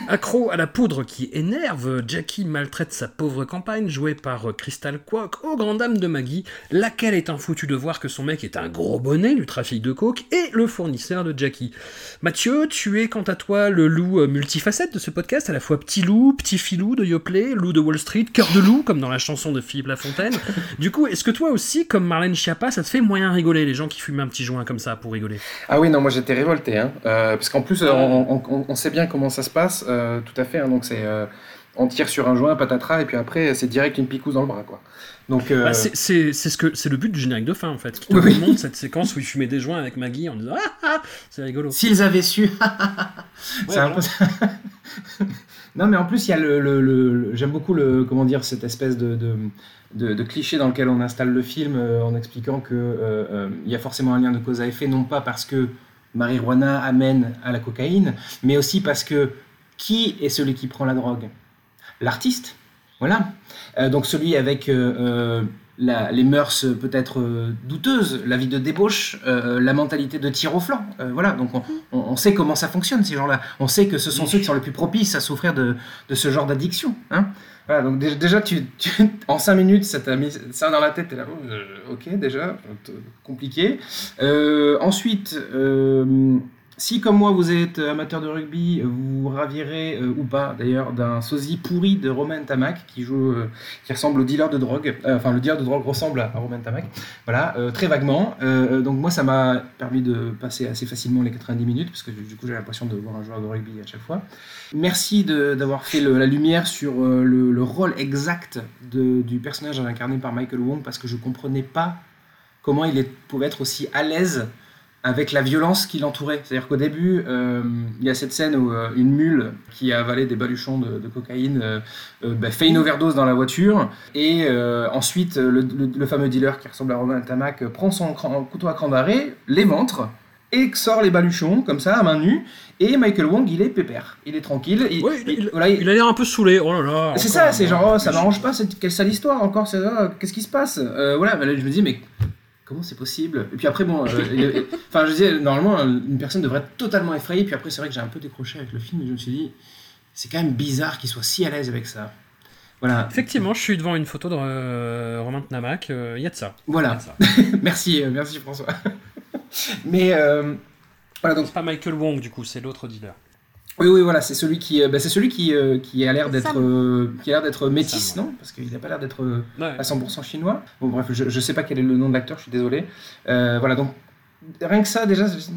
Accro à la poudre qui énerve, Jackie maltraite sa pauvre campagne, jouée par Crystal Kwok, aux grandes dames de Maggie, laquelle est un foutu de voir que son mec est un gros bonnet du trafic de coke et le fournisseur de Jackie. Mathieu, tu es quant à toi le loup euh, multifacette de ce podcast, à la fois petit loup, petit filou de Yoplait, loup de Wall Street, cœur de loup, comme dans la chanson de Philippe Lafontaine. Du coup, est-ce que toi aussi, comme Marlène Schiappa, ça te fait moyen rigoler, les gens qui fument un petit joint comme ça pour rigoler? Ah oui, non, moi j'étais révolté, hein, euh, parce qu'en plus, euh, on, on- on sait bien comment ça se passe, euh, tout à fait, hein, donc c'est... euh, on tire sur un joint, patatras, et puis après, c'est direct une picouse dans le bras, quoi. Donc, euh, Bah, c'est c'est- c'est ce que c'est le but du générique de fin en fait, Oui, oui. montre cette séquence où il fumait des joints avec Maggie en disant ah, ah c'est rigolo. S'ils avaient su. c'est un peu non, mais en plus, il y a le. le- le- le- J'aime beaucoup le, comment dire, cette espèce de, de, de- de cliché dans lequel on installe le film euh, en expliquant que euh, euh, il y a forcément un lien de cause à effet, non pas parce que marijuana amène à la cocaïne, mais aussi parce que qui est celui qui prend la drogue? L'artiste? Voilà. Euh, donc celui avec euh, euh, les mœurs peut-être douteuses, la vie de débauche, la mentalité de tir au flanc. Voilà, donc on, on- sait comment ça fonctionne ces gens-là. On sait que ce sont ceux qui sont les plus propices à souffrir de, de ce genre d'addiction. Hein voilà, donc dé- déjà, tu, en 5 minutes, ça t'a mis ça dans la tête, t'es là, oh, ok, déjà, compliqué. Ensuite, si comme moi vous êtes amateur de rugby, vous ravirez, euh, ou pas d'ailleurs, d'un sosie pourri de Romain Tamac qui joue, euh, qui ressemble au dealer de drogue, Euh, enfin le dealer de drogue ressemble à Romain Tamac, voilà, euh, très vaguement. Euh, donc moi ça m'a permis de passer assez facilement les 90 minutes, parce que du coup j'ai l'impression de voir un joueur de rugby à chaque fois. Merci d'avoir fait la lumière sur euh, le, le rôle exact du personnage incarné par Michael Wong, parce que je comprenais pas comment il pouvait être aussi à l'aise avec la violence qui l'entourait. C'est-à-dire qu'au début, euh, il y a cette scène où euh, une mule qui a avalé des baluchons de, de cocaïne euh, bah, fait une overdose dans la voiture, et ensuite le, le- le fameux dealer qui ressemble à Romain Tamac prend son cran- couteau à cran d'arrêt, l'éventre, et sort les baluchons comme ça à main nue, et Michael Wong il est pépère, il est tranquille, il, Ouais, il- il- voilà, il- Il a l'air un peu saoulé, oh là là. c'est ça, c'est genre, oh, ça m'arrange pas, quelle sale histoire encore, oh, qu'est-ce qui se passe? Euh, Voilà, mais là, je me dis, mais comment c'est possible? Et puis après, bon, euh, enfin, je disais, normalement, une personne devrait être totalement effrayée, puis après, c'est vrai que j'ai un peu décroché avec le film, et je me suis dit, c'est quand même bizarre qu'il soit si à l'aise avec ça. Voilà, Effectivement, je suis devant une photo de euh, Romain Tamac, il y a de ça. Voilà. de ça. merci, euh, merci François. mais, euh, voilà, donc, C'est pas Michael Wong du coup, c'est l'autre dealer. Oui, oui, voilà, c'est celui qui, euh, bah, c'est celui qui, euh, qui a l'air d'être, euh, qui a l'air d'être métis, Sam, non? Parce qu'il n'a pas l'air d'être euh, Ouais. à 100% chinois. Bon, bref, je, je sais pas quel est le nom de l'acteur, je suis désolé. Euh, voilà, donc rien que ça, déjà, c'est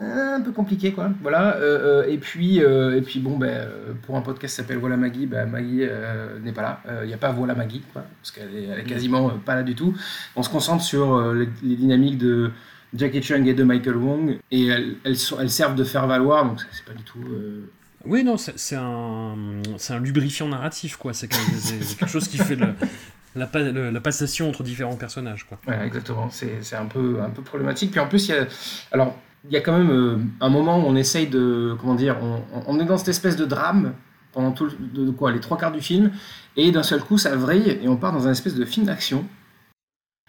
un peu compliqué, quoi. Voilà, euh, euh, et puis, euh, et puis bon, ben, euh, pour un podcast qui s'appelle Voilà Maggie, ben, Maggie euh, n'est pas là. Il n'y a pas Voilà Maggie, quoi, parce qu'elle est, elle est quasiment euh, pas là du tout. On se concentre sur euh, les, les dynamiques de Jackie Chung et de Michael Wong, et elles, elles, sont- elles servent de faire valoir, donc c'est pas du tout. euh, Oui, non, c'est un, un lubrifiant narratif, quoi. C'est quelque, chose qui fait le- la, la passation entre différents personnages, quoi. Voilà, exactement. C'est un peu, un peu problématique. Puis en plus, il y a, alors, il y a quand même euh, un moment où on essaye de. Comment dire On, on est dans cette espèce de drame pendant tout le- de quoi, les trois quarts du film, et d'un seul coup, ça vrille et on part dans un espèce de film d'action.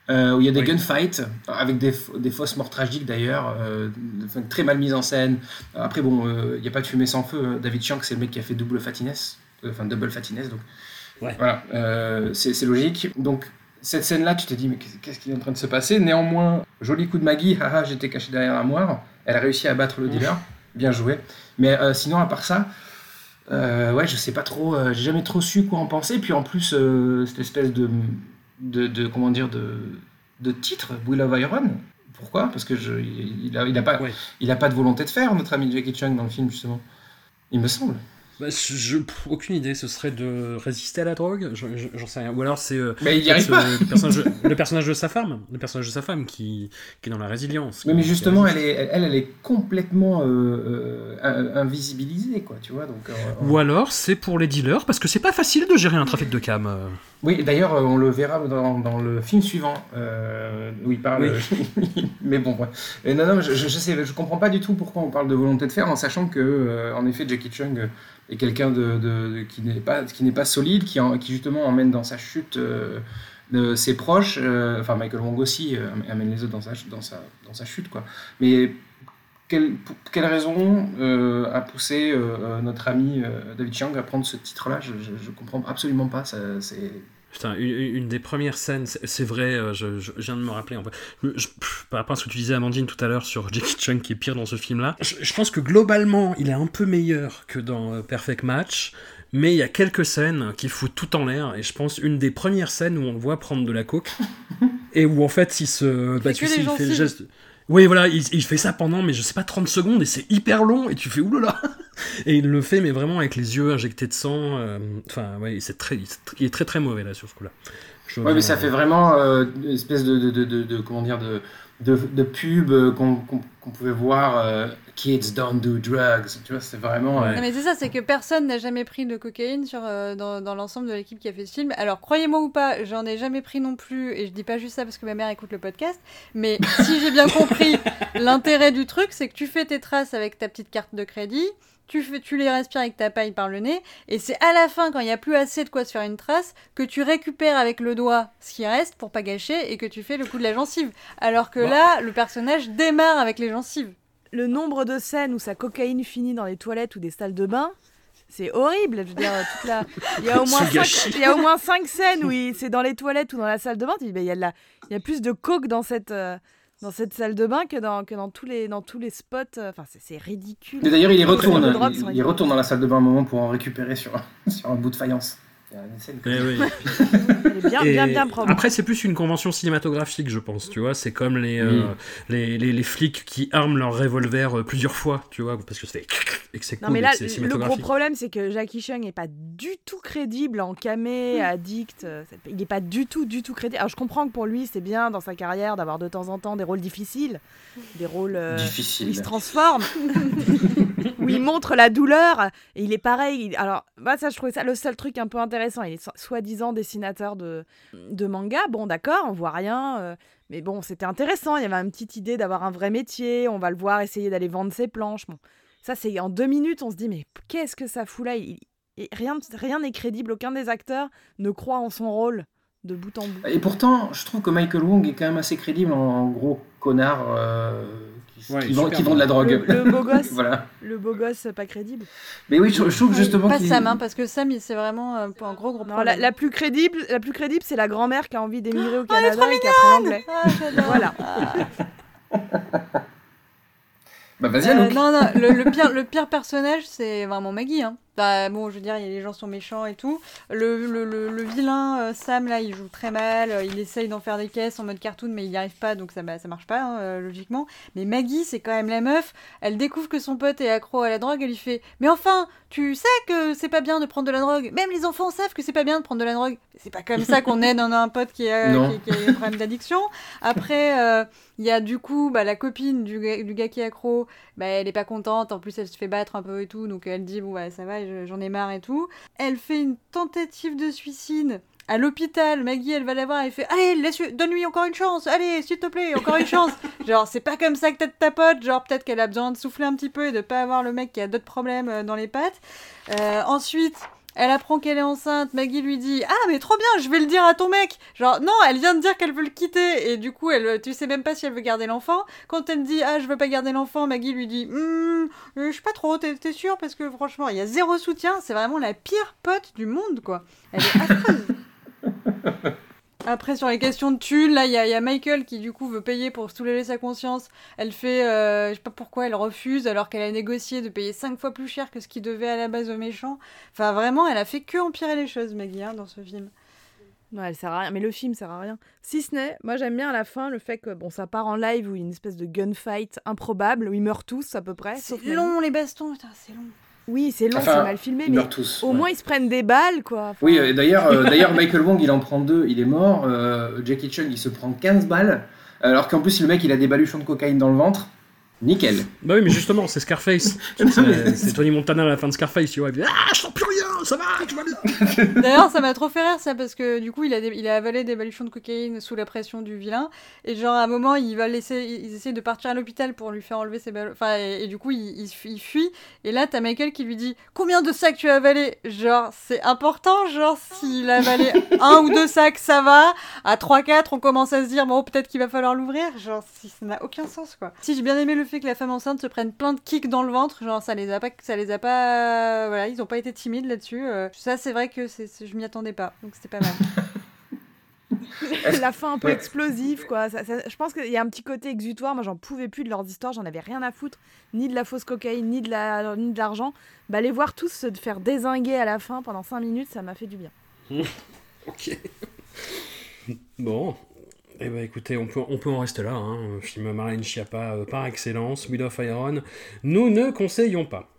Euh, où il y a des Oui. gunfights, avec des, des fausses morts tragiques d'ailleurs, euh, très mal mises en scène. Après, bon, euh, il n'y a pas de fumée sans feu. David Chiang, c'est le mec qui a fait double fatiness, enfin double fatiness, donc Ouais. voilà, euh, c'est logique. Donc, cette scène-là, tu te dis, mais qu'est- qu'est-ce qui est en train de se passer? Néanmoins, joli coup de Maggie, haha, j'étais caché derrière l'armoire. Elle a réussi à battre le dealer, bien joué. Mais euh, sinon, à part ça, euh, ouais, je sais pas trop, j'ai jamais trop su quoi en penser. Puis en plus, cette espèce de, de, de- comment dire, de, de titre, Will of Iron. Pourquoi? Parce que je, il, il a, il a pas, Ouais. il a pas de volonté de faire notre ami Jackie Chung dans le film justement. Il me semble. Bah, je, aucune idée, ce serait de résister à la drogue Je- je- J'en sais rien. Ou alors c'est. euh, Mais il y arrive ce- pas. Le personnage, le personnage de sa femme, le personnage de sa femme qui, qui est dans la résilience. Oui, mais justement, elle est, elle, elle est complètement euh, euh, in- invisibilisée, quoi, tu vois. Donc, euh, Ou alors c'est pour les dealers, parce que c'est pas facile de gérer un trafic de cam. Oui, d'ailleurs, euh, on le verra dans, dans le film suivant euh, où il parle. mais bon, ouais. Et non, non, je, je, sais, je comprends pas du tout pourquoi on parle de volonté de faire, en sachant que, euh, en effet, Jackie Chung est quelqu'un de, de- de- qui n'est pas qui n'est pas solide, qui, en- qui justement emmène dans sa chute euh, de ses proches. enfin, Michael Wong aussi amène les autres dans sa ch- dans sa dans sa chute, quoi. Mais quelle, pour quelle raison euh, a poussé euh, notre ami euh, David Chiang à prendre ce titre-là? Je, je comprends absolument pas. Ça, c'est Putain, une, une des premières scènes, c'est vrai, euh, je, je viens de me rappeler. En fait, Je- par rapport à ce que tu disais, Amandine, tout à l'heure sur Jackie Chan qui est pire dans ce film-là, je, je pense que globalement, il est un peu meilleur que dans euh, Perfect Match, mais il y a quelques scènes qui foutent tout en l'air, et je pense une des premières scènes où on le voit prendre de la coke, et où en fait, il se. Bah, tu sais, il fait le geste. Oui, voilà, il, il fait ça pendant, mais je sais pas, 30 secondes, et c'est hyper long, et tu fais oulala Et il le fait, mais vraiment avec les yeux injectés de sang. euh, Enfin, ouais, c'est très, il est très très mauvais là sur ce coup-là. Ouais, mais ça euh, fait vraiment euh, une espèce de, de, de, de- de- comment dire de, de, de pub euh, qu'on pouvait voir euh, Kids don't do drugs. Tu vois, c'est vraiment. euh, Non, mais c'est ça, c'est que personne n'a jamais pris de cocaïne sur, euh, dans, dans l'ensemble de l'équipe qui a fait ce film. Alors, croyez-moi ou pas, j'en ai jamais pris non plus, et je dis pas juste ça parce que ma mère écoute le podcast, mais si j'ai bien compris, l'intérêt du truc, c'est que tu fais tes traces avec ta petite carte de crédit, tu, fais, tu les respires avec ta paille par le nez, et c'est à la fin, quand il n'y a plus assez de quoi se faire une trace, que tu récupères avec le doigt ce qui reste pour pas gâcher, et que tu fais le coup de la gencive. Alors que Bon. là, le personnage démarre avec les gencives. Le nombre de scènes où sa cocaïne finit dans les toilettes ou des salles de bain, c'est horrible. Je veux dire, toute la... il, y a au moins cinq... gâchis. il y a au moins cinq scènes où il- c'est dans les toilettes ou dans la salle de bain. Tu dis, ben, il, y a de la... il y a plus de coke dans cette, euh, dans cette salle de bain que dans, que dans, tous, les, dans tous les spots. euh, Enfin, c'est- ridicule. D'ailleurs, il Il, il ridicules. retourne dans la salle de bain un moment pour en récupérer sur, sur un bout de faïence. Eh. Après, c'est plus une convention cinématographique, je pense, tu vois. C'est comme les, euh, les, les, les flics qui arment leur revolver euh, plusieurs fois, tu vois, parce que ça fait et que c'est Non cool, mais là, c'est le gros problème, c'est que Jackie Chan n'est pas du tout crédible en camé, addict. euh, c'est- Il n'est pas du tout, du tout crédible. Alors je comprends que pour lui, c'est bien dans sa carrière d'avoir de temps en temps des rôles difficiles, des rôles euh, où il se transforme, où il montre la douleur. Et il est pareil. il- Alors, moi, ça, je trouvais ça le seul truc un peu intéressant. Il est so- soi-disant dessinateur de, de manga. Bon, d'accord, on voit rien. euh, mais bon, c'était intéressant. Il y avait une petite idée d'avoir un vrai métier. On va le voir essayer d'aller vendre ses planches. Bon. Ça, c'est en deux minutes, on se dit, mais qu'est-ce que ça fout là? Il- Rien rien n'est crédible, aucun des acteurs ne croit en son rôle de bout en bout. Et pourtant, je trouve que Michael Wong est quand même assez crédible en, gros connard euh, Ouais, qui il est vend, super qui vend de la drogue. Le, le beau gosse, voilà. le beau gosse pas crédible. Mais oui, je, je trouve justement Pas Sam, hein, parce que Sam, il- c'est vraiment euh, un gros gros Non, problème. la, la plus crédible, la plus crédible, c'est la grand-mère qui a envie d'émigrer au Oh, elle est Canada et qui apprend l'anglais. Ah, j'adore. Voilà. Bah vas-y, Euh, non, non, le, le pire, le pire personnage, c'est vraiment Maggie. Hein. Bah, bon, je veux dire, les gens sont méchants et tout. Le, le, le, le vilain, euh, Sam, là, il joue très mal. euh, Il essaye d'en faire des caisses en mode cartoon, mais il n'y arrive pas, donc ça, bah, ça marche pas, hein, euh, logiquement. Mais Maggie, c'est quand même la meuf. Elle découvre que son pote est accro à la drogue. Elle lui fait Mais enfin, tu sais que c'est pas bien de prendre de la drogue. Même les enfants savent que c'est pas bien de prendre de la drogue. C'est pas comme ça qu'on aide un, un pote qui a, qui, qui a des problèmes d'addiction. Après, euh, il y a du coup bah, la copine du, gars- du gars qui est accro bah, elle est pas contente, en plus elle se fait battre un peu et tout, donc elle dit bon bah ça va, j'en ai marre et tout. Elle fait une tentative de suicide à l'hôpital, Maggie elle va la voir, elle fait allez laisse donne-lui encore une chance, allez s'il te plaît encore une chance. genre c'est pas comme ça que t'aides ta pote, genre peut-être qu'elle a besoin de souffler un petit peu et de pas avoir le mec qui a d'autres problèmes euh, dans les pattes. Euh, ensuite elle apprend qu'elle est enceinte, Maggie lui dit Ah, mais trop bien, je vais le dire à ton mec. Genre, non, elle vient de dire qu'elle veut le quitter, et du coup, elle, tu sais même pas si elle veut garder l'enfant. Quand elle dit Ah, je veux pas garder l'enfant, Maggie lui dit Hum, je sais pas trop, t'es sûre? Parce que franchement, il y a zéro soutien, c'est vraiment la pire pote du monde, quoi. Elle est affreuse. Après, sur les questions de thunes, là, il y, a- il y a Michael qui, du coup, veut payer pour soulager sa conscience. Elle fait, euh, je sais pas pourquoi, elle refuse alors qu'elle a négocié de payer 5 fois plus cher que ce qu'il devait à la base aux méchants. Enfin, vraiment, elle a fait que empirer les choses, Maggie, hein, dans ce film. Non, elle sert à rien. Mais le film sert à rien. Si ce n'est, moi j'aime bien à la fin le fait que bon, ça part en live où il y a une espèce de gunfight improbable où ils meurent tous à peu près. C'est long, les bastons, putain, c'est long. Oui, c'est long, Enfin, c'est mal filmé, mais tous. au ouais. moins ils se prennent des balles quoi. Enfin, Oui, euh, d'ailleurs, euh, d'ailleurs, Michael Wong, il en prend deux, il est mort. Euh, Jackie Chan, il se prend 15 balles. Alors qu'en plus, le mec, il a des baluchons de cocaïne dans le ventre. Nickel. Bah oui, mais justement, c'est Scarface. C'est Tony Montana à la fin de Scarface, tu vois. Il dit, ah, je sens plus rien, ça va, tu vas bien. D'ailleurs, ça m'a trop fait rire ça parce que du coup, il a, il a avalé des baluchons de cocaïne sous la pression du vilain et genre à un moment, il va laisser, ils essayent de partir à l'hôpital pour lui faire enlever ses ballons. Enfin, et, et du coup, il, il, il fuit et là, t'as Michael qui lui dit combien de sacs tu as avalé? Genre, c'est important, genre s'il a avalé un ou deux sacs, ça va. À 3-4, on commence à se dire bon, peut-être qu'il va falloir l'ouvrir. Genre, si ça n'a aucun sens quoi. Si j'ai bien aimé le fait que la femme enceinte se prenne plein de kicks dans le ventre, genre ça les a pas, ça les a pas, voilà, ils ont pas été timides là-dessus. euh. ça, c'est vrai que c'est, je m'y attendais pas, donc c'était pas mal. la fin un peu Ouais. explosive, quoi. Ça- ça- je pense qu'il y a un petit côté exutoire. Moi, j'en pouvais plus de leurs histoires. J'en avais rien à foutre. Ni de la fausse cocaïne, ni de la, ni de l'argent. Bah, les voir tous se faire désinguer à la fin pendant 5 minutes, ça m'a fait du bien. Ok. Bon. Eh ben écoutez, on peut, on peut en rester là. Hein. Film Marlène Schiappa euh, par excellence, Wheel of Iron. Nous ne conseillons pas.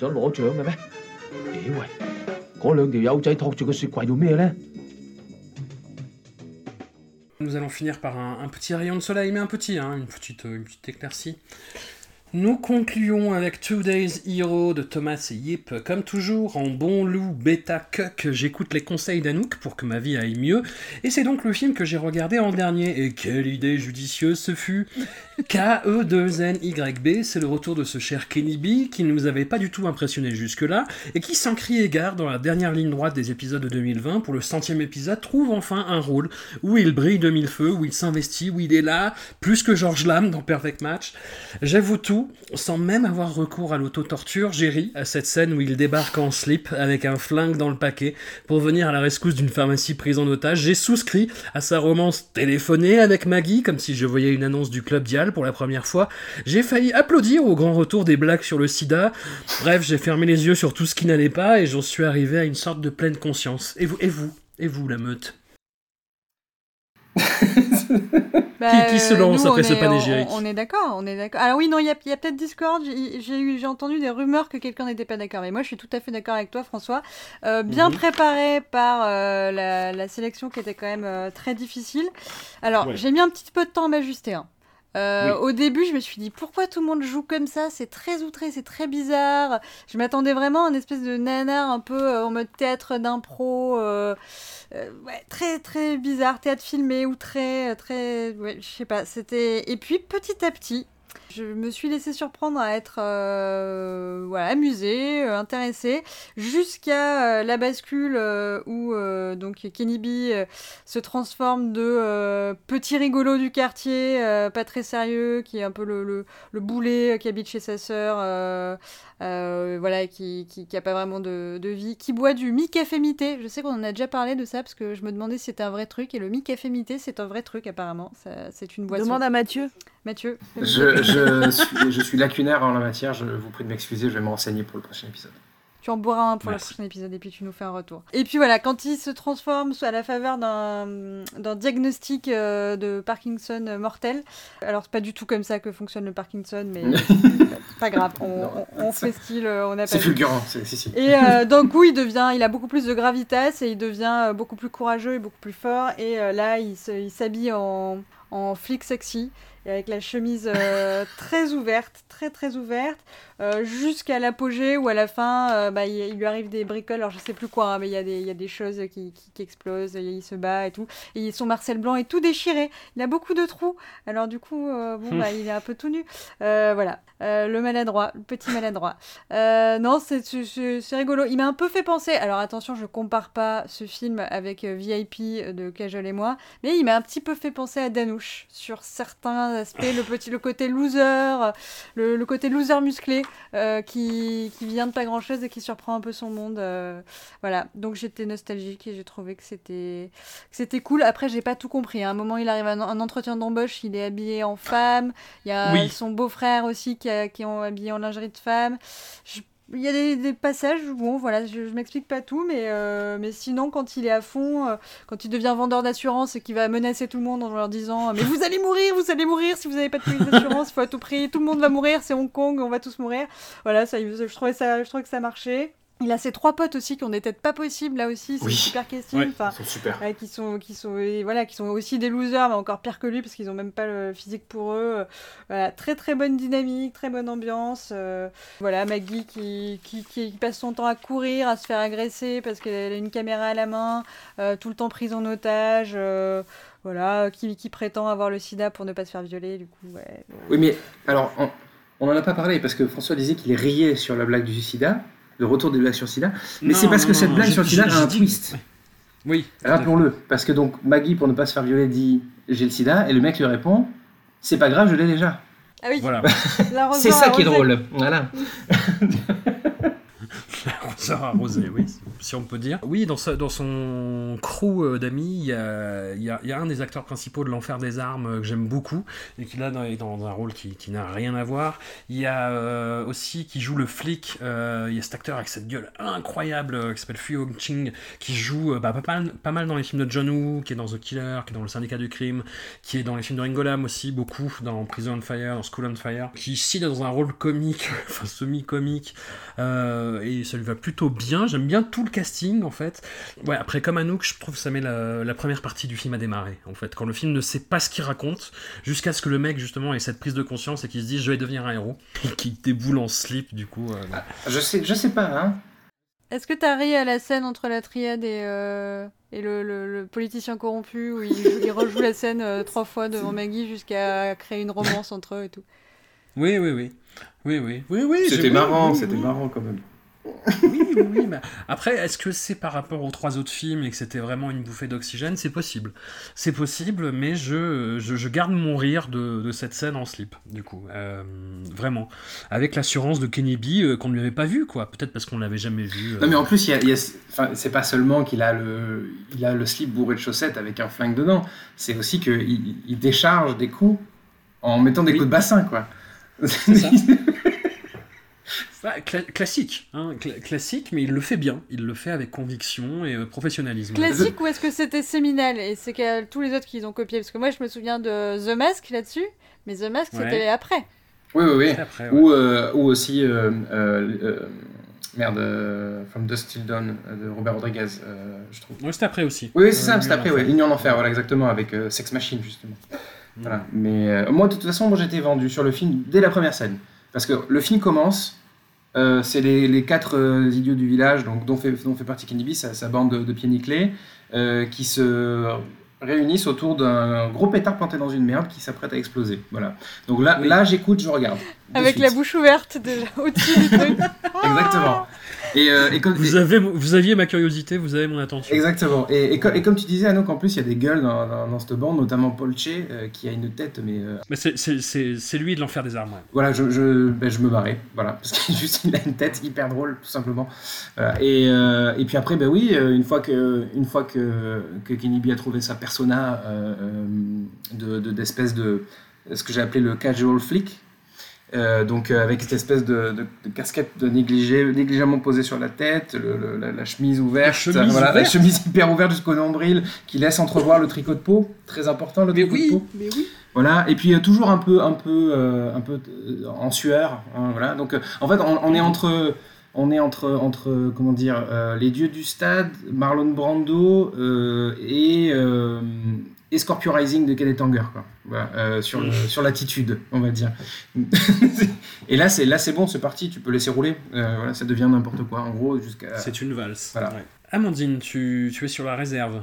想攞奖嘅咩？咦喂，嗰两条友仔托住个雪柜做咩咧？ Nous allons finir par un, un petit rayon de soleil, mais un petit, hein, une, petite, euh, une petite éclaircie. nous concluons avec Two Days Hero de Thomas et Yip. Comme toujours, en bon loup bêta cuck, j'écoute les conseils d'Anouk pour que ma vie aille mieux. Et c'est donc le film que j'ai regardé en dernier. Et quelle idée judicieuse ce fut E K-E-2-N-Y-B, c'est le retour de ce cher Kenny B qui ne nous avait pas du tout impressionné jusque-là et qui, sans crier gare, dans la dernière ligne droite des épisodes de 2020, pour le centième épisode, trouve enfin un rôle où il brille de mille feux, où il s'investit, où il est là, plus que George Lam dans Perfect Match. J'avoue tout, sans même avoir recours à l'auto-torture, j'ai ri à cette scène où il débarque en slip avec un flingue dans le paquet pour venir à la rescousse d'une pharmacie prise en otage. J'ai souscrit à sa romance téléphonée avec Maggie, comme si je voyais une annonce du Club Dial pour la première fois. J'ai failli applaudir au grand retour des blagues sur le sida. Bref, j'ai fermé les yeux sur tout ce qui n'allait pas et j'en suis arrivé à une sorte de pleine conscience. Et vous, et vous, et vous, la meute? Bah, Qui- qui se lance nous, après on ce est- panégyrique on, on est d'accord, on est d'accord. Alors oui, non, il y a, peut-être Discord. J'ai entendu des rumeurs que quelqu'un n'était pas d'accord, mais moi, je suis tout à fait d'accord avec toi, François. Euh, bien Mhm. préparé par euh, la, la sélection qui était quand même euh, très difficile. Alors, Ouais. j'ai mis un petit peu de temps à m'ajuster. hein. Euh, Oui. Au début, je me suis dit pourquoi tout le monde joue comme ça? C'est très outré, c'est très bizarre. Je m'attendais vraiment à une espèce de nanar un peu euh, en mode théâtre d'impro. euh, ouais, très très bizarre, théâtre filmé ou très très ouais, je sais pas, c'était et puis petit à petit, je me suis laissée surprendre à être euh, voilà, amusée, euh, intéressée jusqu'à euh, la bascule euh, où euh, donc Kenny B euh, se transforme de euh, petit rigolo du quartier, euh, pas très sérieux, qui est un peu le, le, le boulet euh, qui habite chez sa sœur, euh, euh, voilà, qui, qui, qui a pas vraiment de, de vie, qui boit du mi-café mité. Je sais qu'on en a déjà parlé de ça parce que je me demandais si c'était un vrai truc et le mi-café mité c'est un vrai truc apparemment. Ça- C'est une boisson. Demande à Mathieu. Mathieu. Je, je, je suis, je suis lacunaire en la matière, je vous prie de m'excuser, je vais me renseigner pour le prochain épisode. Tu en boiras un pour Merci. le prochain épisode et puis tu nous fais un retour. Et puis voilà, quand il se transforme à la faveur d'un diagnostic euh, de Parkinson mortel, alors c'est pas du tout comme ça que fonctionne le Parkinson, mais pas grave, on, Non. on, on fait style, euh, on a C'est fulgurant, c'est si, si. Et euh, d'un coup, il devient, il a beaucoup plus de gravitas et il devient euh, beaucoup plus courageux et beaucoup plus fort. Et euh, là, il s'habille en, en flic sexy avec la chemise euh, très ouverte, très très ouverte, euh, jusqu'à l'apogée où à la fin, euh, bah, il, lui arrive des bricoles. Alors je sais plus quoi, hein, mais il y, a des- il y a des choses qui, qui, qui explosent. Et il se bat et tout. Et son Marcel Blanc est tout déchiré. Il a beaucoup de trous. Alors du coup, bon, bah, il est un peu tout nu. Voilà, le maladroit, le petit maladroit. Non, c'est c'est- c'est rigolo. Il m'a un peu fait penser. Alors attention, je compare pas ce film avec VIP de Cajol et moi, mais il m'a un petit peu fait penser à Danouche sur certains aspects. Le petit, le côté loser, le, le côté loser musclé euh, qui, qui vient de pas grand chose et qui surprend un peu son monde. euh, voilà. Donc j'étais nostalgique et j'ai trouvé que c'était que c'était cool. Après, j'ai pas tout compris. À un moment, il arrive à un, un entretien d'embauche, il est habillé en femme. Il y a Oui. son beau-frère aussi qui, a- qui est habillé en lingerie de femme. Je- il y a des, passages, bon voilà, je, je m'explique pas tout, mais, euh, mais sinon quand il est à fond, euh, quand il devient vendeur d'assurance et qu'il va menacer tout le monde en leur disant mais vous allez mourir, vous allez mourir si vous n'avez pas de police d'assurance, il faut à tout prix, tout le monde va mourir, c'est Hong Kong, on va tous mourir. Voilà, ça, je trouvais ça, je trouvais que ça marchait. Il a ses trois potes aussi qui ont des têtes pas possibles là aussi, c'est Oui. super casting. Ouais. Enfin, sont super. Ouais, qui sont qui sont et voilà qui sont aussi des losers mais encore pire que lui parce qu'ils ont même pas le physique pour eux voilà très très bonne dynamique très bonne ambiance euh, voilà Maggie qui, qui, qui passe son temps à courir à se faire agresser parce qu'elle a une caméra à la main euh, tout le temps prise en otage euh, voilà qui, qui prétend avoir le sida pour ne pas se faire violer du coup ouais Oui, mais alors, on- on n'en a pas parlé parce que François disait qu'il riait sur la blague du sida, le retour des blagues sur sida. Mais c'est parce non, que non, cette non, blague sur j'ai- a un twist. Oui. Rappelons-le. Parce que donc Maggie, pour ne pas se faire violer, dit j'ai le sida, et le mec lui répond c'est pas grave, je l'ai déjà. ah oui Voilà. C'est ça qui est drôle. Voilà. Sarah Arrosé, oui, si on peut dire. Oui, dans, sa- dans son crew euh, d'amis, il y a, y y a un des acteurs principaux de l'Enfer des Armes euh, que j'aime beaucoup et qui là est dans un rôle qui, qui n'a rien à voir. Il y a euh, aussi qui joue le flic, il y a cet acteur avec cette gueule incroyable qui s'appelle Fu Hong-ching qui joue bah, pas, mal, pas mal dans les films de John Woo, qui est dans The Killer, qui est dans Le Syndicat du Crime, qui est dans les films de Ringo Lam aussi, beaucoup, dans Prison on Fire, dans School on Fire, qui ici est dans un rôle comique, enfin semi-comique, et ça lui va plutôt bien. J'aime bien tout le casting en fait. Ouais, après comme Anouk, je trouve que ça met la, la première partie du film à démarrer en fait. Quand le film ne sait pas ce qu'il raconte, jusqu'à ce que le mec justement ait cette prise de conscience et qu'il se dise je vais devenir un héros, et qu'il déboule en slip du coup. euh, voilà. Je sais, je sais pas, hein. Est-ce que t'as ri à la scène entre la triade et, euh, et le, le- le politicien corrompu où il, joue- il rejoue la scène euh, trois fois devant Maggie jusqu'à créer une romance entre eux et tout? Oui, oui, oui. Oui, oui. Oui, oui. C'était marrant, oui, c'était oui. marrant quand même. Oui, oui, oui. mais après, est-ce que c'est par rapport aux trois autres films et que c'était vraiment une bouffée d'oxygène? C'est possible. C'est possible, mais je, je, je garde mon rire de, de cette scène en slip, du coup. Euh, vraiment. Avec l'assurance de Kenny B euh, qu'on ne lui avait pas vu, quoi. Peut-être parce qu'on l'avait jamais vu. euh. Non mais en plus, il y a, il y a- enfin, c'est pas seulement qu'il a le, il a le slip bourré de chaussettes avec un flingue dedans. C'est aussi qu'il il, décharge des coups en mettant des Oui. coups de bassin, quoi. ça. Bah, cla- classique, hein, cla- classique, mais il le fait bien. Il le fait avec conviction et euh, professionnalisme. Classique ou est-ce que c'était séminal et c'est que tous les autres qui ont copié Parce que moi je me souviens de The Mask là-dessus, mais The Mask Ouais. c'était après. oui, oui, oui. C'est après, ouais. Ou, euh, ou aussi, euh, euh, euh, merde, euh, From Dust Till Dawn euh, de Robert Rodriguez, euh, je trouve. Ouais, c'était après aussi. Oui, oui, c'est Euh, ça, en après, ouais. Ligne en enfer, voilà, exactement, avec euh, Sex Machine, justement. Voilà. Mais euh, moi, de toute façon, moi, j'étais vendu sur le film dès la première scène. Parce que le film commence, euh, c'est les, les quatre euh, idiots du village, donc, dont, fait, dont fait partie Kenny B, sa, sa bande de, de pieds nickelés, euh, qui se réunissent autour d'un gros pétard planté dans une merde qui s'apprête à exploser. Voilà. Donc là, Oui. là j'écoute, je regarde. de Avec suite. la bouche ouverte déjà au-dessus du truc. Exactement. Et, euh, et comme- Vous, avez, vous aviez ma curiosité, vous avez mon attention. Exactement. Et, et, co- et comme tu disais, Anouk, en plus, il y a des gueules dans, dans, dans cette bande, notamment Paul Che, euh, qui a une tête, mais euh, Mais c'est- c'est c'est- c'est lui de l'enfer des armes. ouais. voilà, je, je, ben, je me barrais, voilà, parce qu'il il a une tête hyper drôle, tout simplement. Voilà. Et, euh, et puis après, ben oui, une fois que, une fois que, que Kenny B a trouvé sa persona euh, euh, de de- d'espèce de, ce que j'ai appelé le casual flick, Euh, donc avec cette espèce de, de- de casquette de négligé, négligemment posée sur la tête, le- le- la, la chemise ouverte, La chemise voilà, la chemise hyper ouverte jusqu'au nombril, qui laisse entrevoir le tricot de peau, très important le Mais tricot de oui, peau. mais oui. Voilà, et puis euh, toujours un peu, un peu, euh, un peu euh, en sueur. hein, voilà. Donc, en fait, on, on est entre, on est entre, entre, comment dire, euh, les dieux du stade, Marlon Brando euh, et, euh, et Scorpio Rising de Cadet Tanger, quoi. Voilà, sur, le- sur l'attitude, on va dire. et là, c'est là, c'est bon, c'est parti. Tu peux laisser rouler. Voilà, ça devient n'importe quoi. En gros, jusqu'à. C'est une valse. Voilà. Ouais. Amandine, tu, tu es sur la réserve.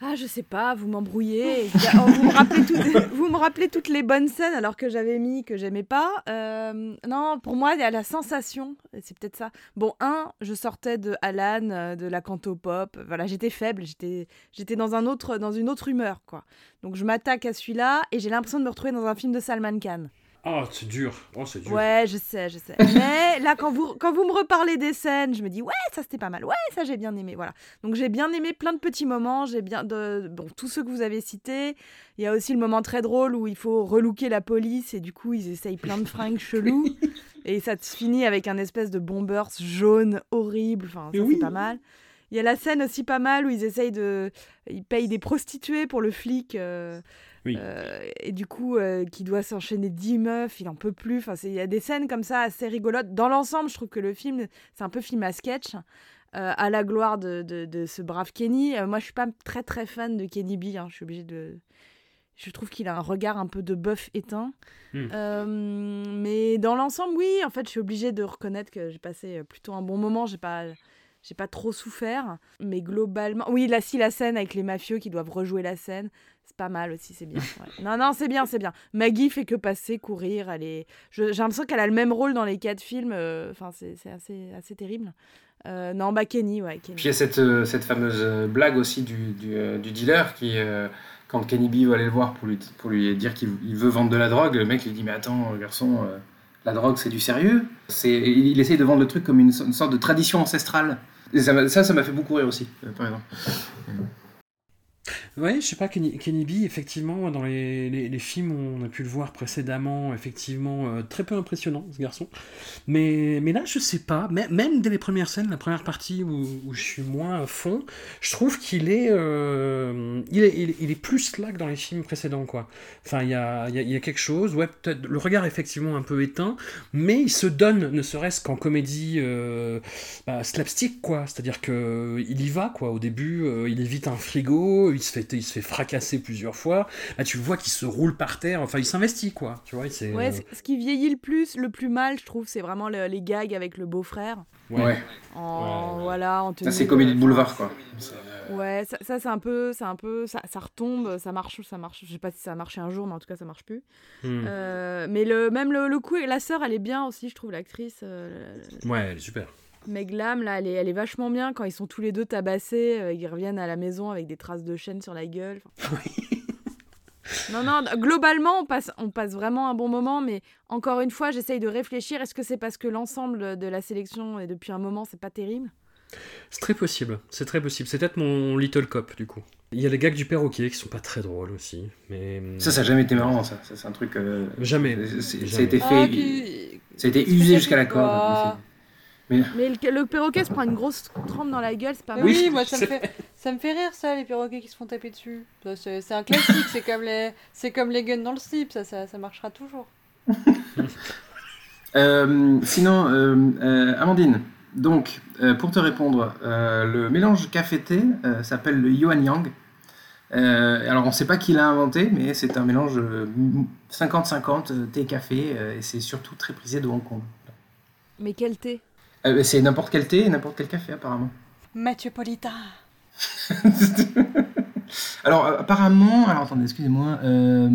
Ah, je sais pas, vous m'embrouillez. Oh, vous, me rappelez toutes- vous me rappelez toutes les bonnes scènes alors que j'avais mis que j'aimais pas. Euh, non, pour moi, il y a la sensation, c'est peut-être ça. Bon, un, je sortais de Alan, euh, de la canto pop. Voilà, j'étais faible, j'étais, j'étais dans un autre, dans une autre humeur, quoi. Donc je m'attaque à celui-là et j'ai l'impression de me retrouver dans un film de Salman Khan. Oh, c'est dur. Oh, c'est dur. Ouais, je sais, je sais. Mais là, quand vous, quand vous me reparlez des scènes, je me dis, ouais, ça c'était pas mal. Ouais, ça j'ai bien aimé. Voilà. Donc j'ai bien aimé plein de petits moments. J'ai bien. De... Bon, tous ceux que vous avez cités. Il y a aussi le moment très drôle où il faut relooker la police et du coup, ils essayent plein de fringues chelous. Et ça se finit avec un espèce de bombers jaune horrible. Enfin, ça Oui. c'est pas mal. Il y a la scène aussi pas mal où ils essayent de. Ils payent des prostituées pour le flic. euh, Oui. euh, et du coup, euh, qui doit s'enchaîner 10 meufs, il en peut plus. Enfin, il y a des scènes comme ça assez rigolotes. Dans l'ensemble, je trouve que le film, c'est un peu film à sketch. à la gloire de, de- de ce brave Kenny. Moi, je suis pas très très fan de Kenny B. hein, Je suis obligée de. Je trouve qu'il a un regard un peu de bœuf éteint. Hmm. Mais dans l'ensemble, oui, en fait, je suis obligée de reconnaître que j'ai passé plutôt un bon moment. J'ai pas. J'ai pas trop souffert, mais globalement, oui, là, si la scène avec les mafieux qui doivent rejouer la scène, c'est pas mal aussi, c'est bien. Non, non, c'est bien, c'est bien. Maggie fait que passer, courir, elle est. J'ai l'impression qu'elle a le même rôle dans les quatre films. euh, Enfin, c'est c'est assez, assez terrible. Euh, non, bah Kenny, ouais, Kenny. Puis il y a cette, euh, cette fameuse euh, blague aussi du, du, euh, dealer qui, euh, quand Kenny B va aller le voir pour lui, pour lui dire qu'il il veut vendre de la drogue, le mec lui dit Mais attends, garçon, euh, la drogue c'est du sérieux? C'est, il, essaye de vendre le truc comme une sorte de tradition ancestrale. Et ça, ça m'a fait beaucoup rire aussi, euh, par exemple. Ouais, je sais pas, Kenny, Kenny B, effectivement, dans les, les, films où on a pu le voir précédemment, effectivement, euh, très peu impressionnant, ce garçon. Mais, mais là, je sais pas, même dès les premières scènes, la première partie où, je suis moins à fond, je trouve qu'il est, euh, il est, il est, il est plus dans les films précédents, quoi. Enfin, il y a, y, y a quelque chose, ouais, peut-être, le regard est effectivement un peu éteint, mais il se donne, ne serait-ce qu'en comédie euh, bah, slapstick, quoi. C'est-à-dire que il y va, quoi. Au début, euh, il évite un frigo, il se fait, il se fait fracasser plusieurs fois. Là, tu vois qu'il se roule par terre. Enfin, il s'investit, quoi. Tu vois, il s'est- Ouais, c- ce qui vieillit le plus, le plus mal, je trouve, c'est vraiment le- les gags avec le beau-frère. Ouais. Ouais. En, voilà, en Ça, c'est de- comédie de boulevard, quoi. C'est, euh, Ouais, ça, ça, c'est un peu, c'est un peu, ça, ça retombe, ça marche, ça marche. Je sais pas si ça a marché un jour, mais en tout cas ça marche plus. Hmm. Euh, mais le, même le, le coup, et la sœur, elle est bien aussi, je trouve l'actrice. euh, Ouais, elle est super. Meg Lam, là, elle est, elle est vachement bien quand ils sont tous les deux tabassés, euh, ils reviennent à la maison avec des traces de chaîne sur la gueule. Enfin, non, non, globalement, on passe, on passe vraiment un bon moment, mais encore une fois, j'essaye de réfléchir. Est-ce que c'est parce que l'ensemble de la sélection, et depuis un moment, c'est pas terrible? C'est très possible. C'est très possible. C'est peut-être mon Little Cop, du coup. Il y a les gags du perroquet qui sont pas très drôles aussi. Mais... Ça, ça n'a jamais été marrant, ça. Ça, c'est un truc. euh, Jamais. c'est- c'est- Ça a été fait. Ah, puis- Ça a été usé jusqu'à la corde. Mais Mais le, le perroquet se prend une grosse trempe dans la gueule, c'est pas mal. oui, moi ça me, fait, ça me fait rire ça, les perroquets qui se font taper dessus. C'est un classique, c'est comme, les, c'est comme les guns dans le slip, ça, ça, ça marchera toujours. Euh, sinon, euh, euh, Amandine, donc, euh, pour te répondre, euh, le mélange café-thé euh, s'appelle le Yuan Yang. Euh, alors, on ne sait pas qui l'a inventé, mais c'est un mélange euh, 50-50 euh, thé-café, euh, et c'est surtout très prisé de Hong Kong. Mais quel thé? Euh, c'est n'importe quel thé et n'importe quel café, apparemment. Mathieu Polita. alors, euh, apparemment, alors attendez, excusez-moi, euh,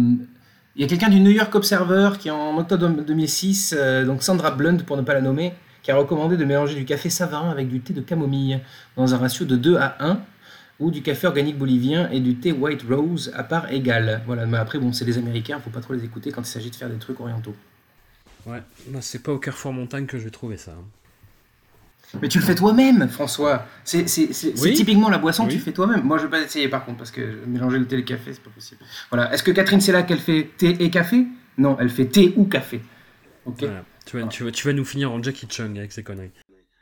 il y a quelqu'un du New York Observer qui, en octobre 2006, euh, donc Sandra Blunt pour ne pas la nommer, qui a recommandé de mélanger du café savarin avec du thé de camomille dans un ratio de 2 à 1, ou du café organique bolivien et du thé White Rose à part égale. Voilà, mais après, bon, c'est les Américains, faut pas trop les écouter quand il s'agit de faire des trucs orientaux. Ouais, c'est pas au Carrefour Montagne que je vais trouver ça. Mais tu le fais toi-même, François. C'est c'est- c'est- c'est Oui. typiquement la boisson que Oui. tu fais toi-même. Moi, je vais pas essayer par contre, parce que mélanger le thé et le café, c'est pas possible. Voilà. Est-ce que Catherine, c'est là qu'elle fait thé et café? Non, elle fait thé ou café. Ok. Voilà. Tu, vas, tu, vas, tu vas nous finir en Jackie Chung avec ces conneries.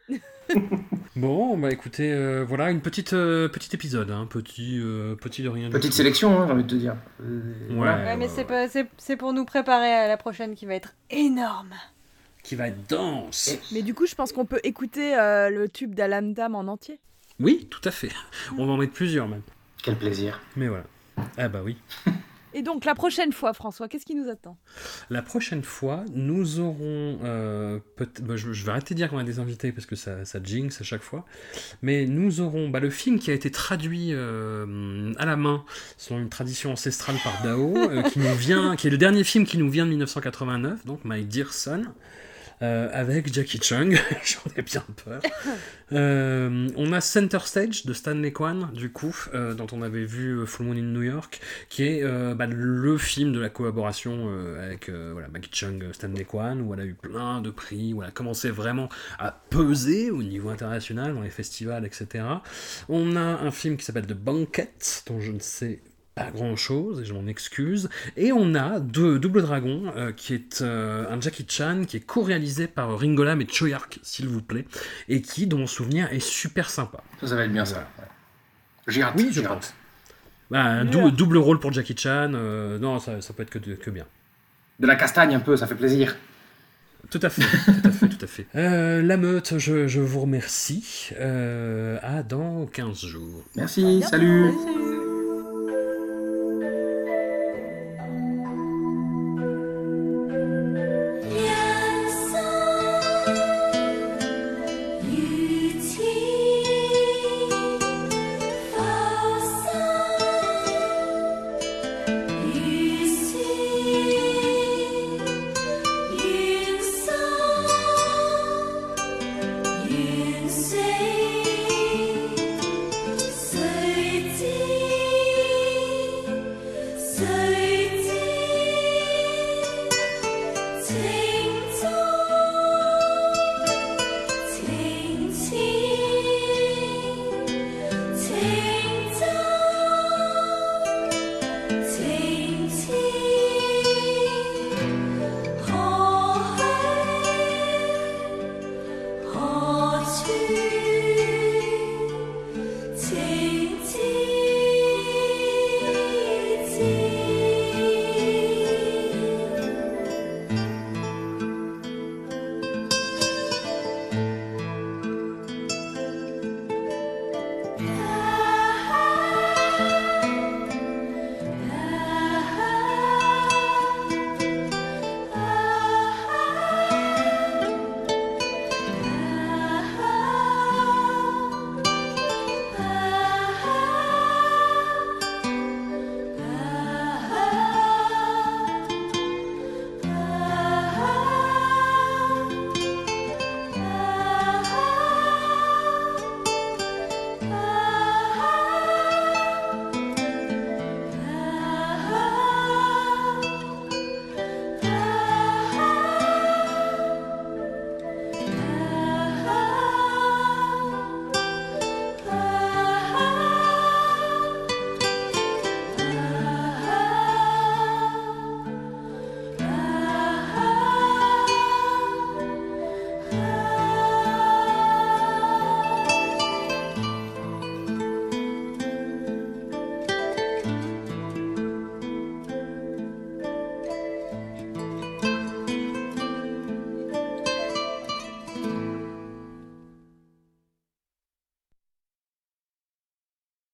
bon, bah écoutez, euh, voilà une petite euh, petit épisode, hein, petit euh, petit de rien. Petite sélection, hein, j'ai envie de te dire. Euh, Ouais. mais ouais, c'est ouais. pas- c'est c'est pour nous préparer à la prochaine qui va être énorme. Qui va être dense. Mais du coup, je pense qu'on peut écouter euh, le tube d'Alam Tam en entier. Oui, tout à fait. On va en mettre plusieurs même. Quel plaisir. Mais voilà. Ah bah oui. Et donc, la prochaine fois, François, qu'est-ce qui nous attend? La prochaine fois, nous aurons. euh, peut- bah, je, je vais arrêter de dire qu'on a des invités parce que ça, ça jinx à chaque fois. Mais nous aurons bah, le film qui a été traduit euh, à la main selon une tradition ancestrale par Dao, euh, qui nous vient, qui est le dernier film qui nous vient de 1989, donc My Dear Son. Euh, avec Jackie Chung, j'en ai bien peur. Euh, on a Center Stage de Stanley Kwan, du coup, euh, dont on avait vu Full Moon in New York, qui est bah, le film de la collaboration avec voilà, Maggie Chung, Stanley Kwan, où elle a eu plein de prix, où elle a commencé vraiment à peser au niveau international dans les festivals, etc. On a un film qui s'appelle The Banquet, dont je ne sais pas grand chose et je m'en excuse. Et on a deux, Double Dragon, euh, qui est euh, un Jackie Chan qui est co-réalisé par Ringo Lam et Choyark, s'il vous plaît, et qui, dans mon souvenir, est super sympa. Ça, ça va être bien ça. ouais. J'ai hâte. Oui, je j'ai pense. hâte. Bah, un dou- double rôle pour Jackie Chan, euh, non, ça, ça peut être que, que bien. De la castagne un peu, ça fait plaisir. Tout à fait, tout à fait, tout à fait. Euh, la meute, je, je vous remercie. Euh, à dans 15 jours. Merci, salut. Salut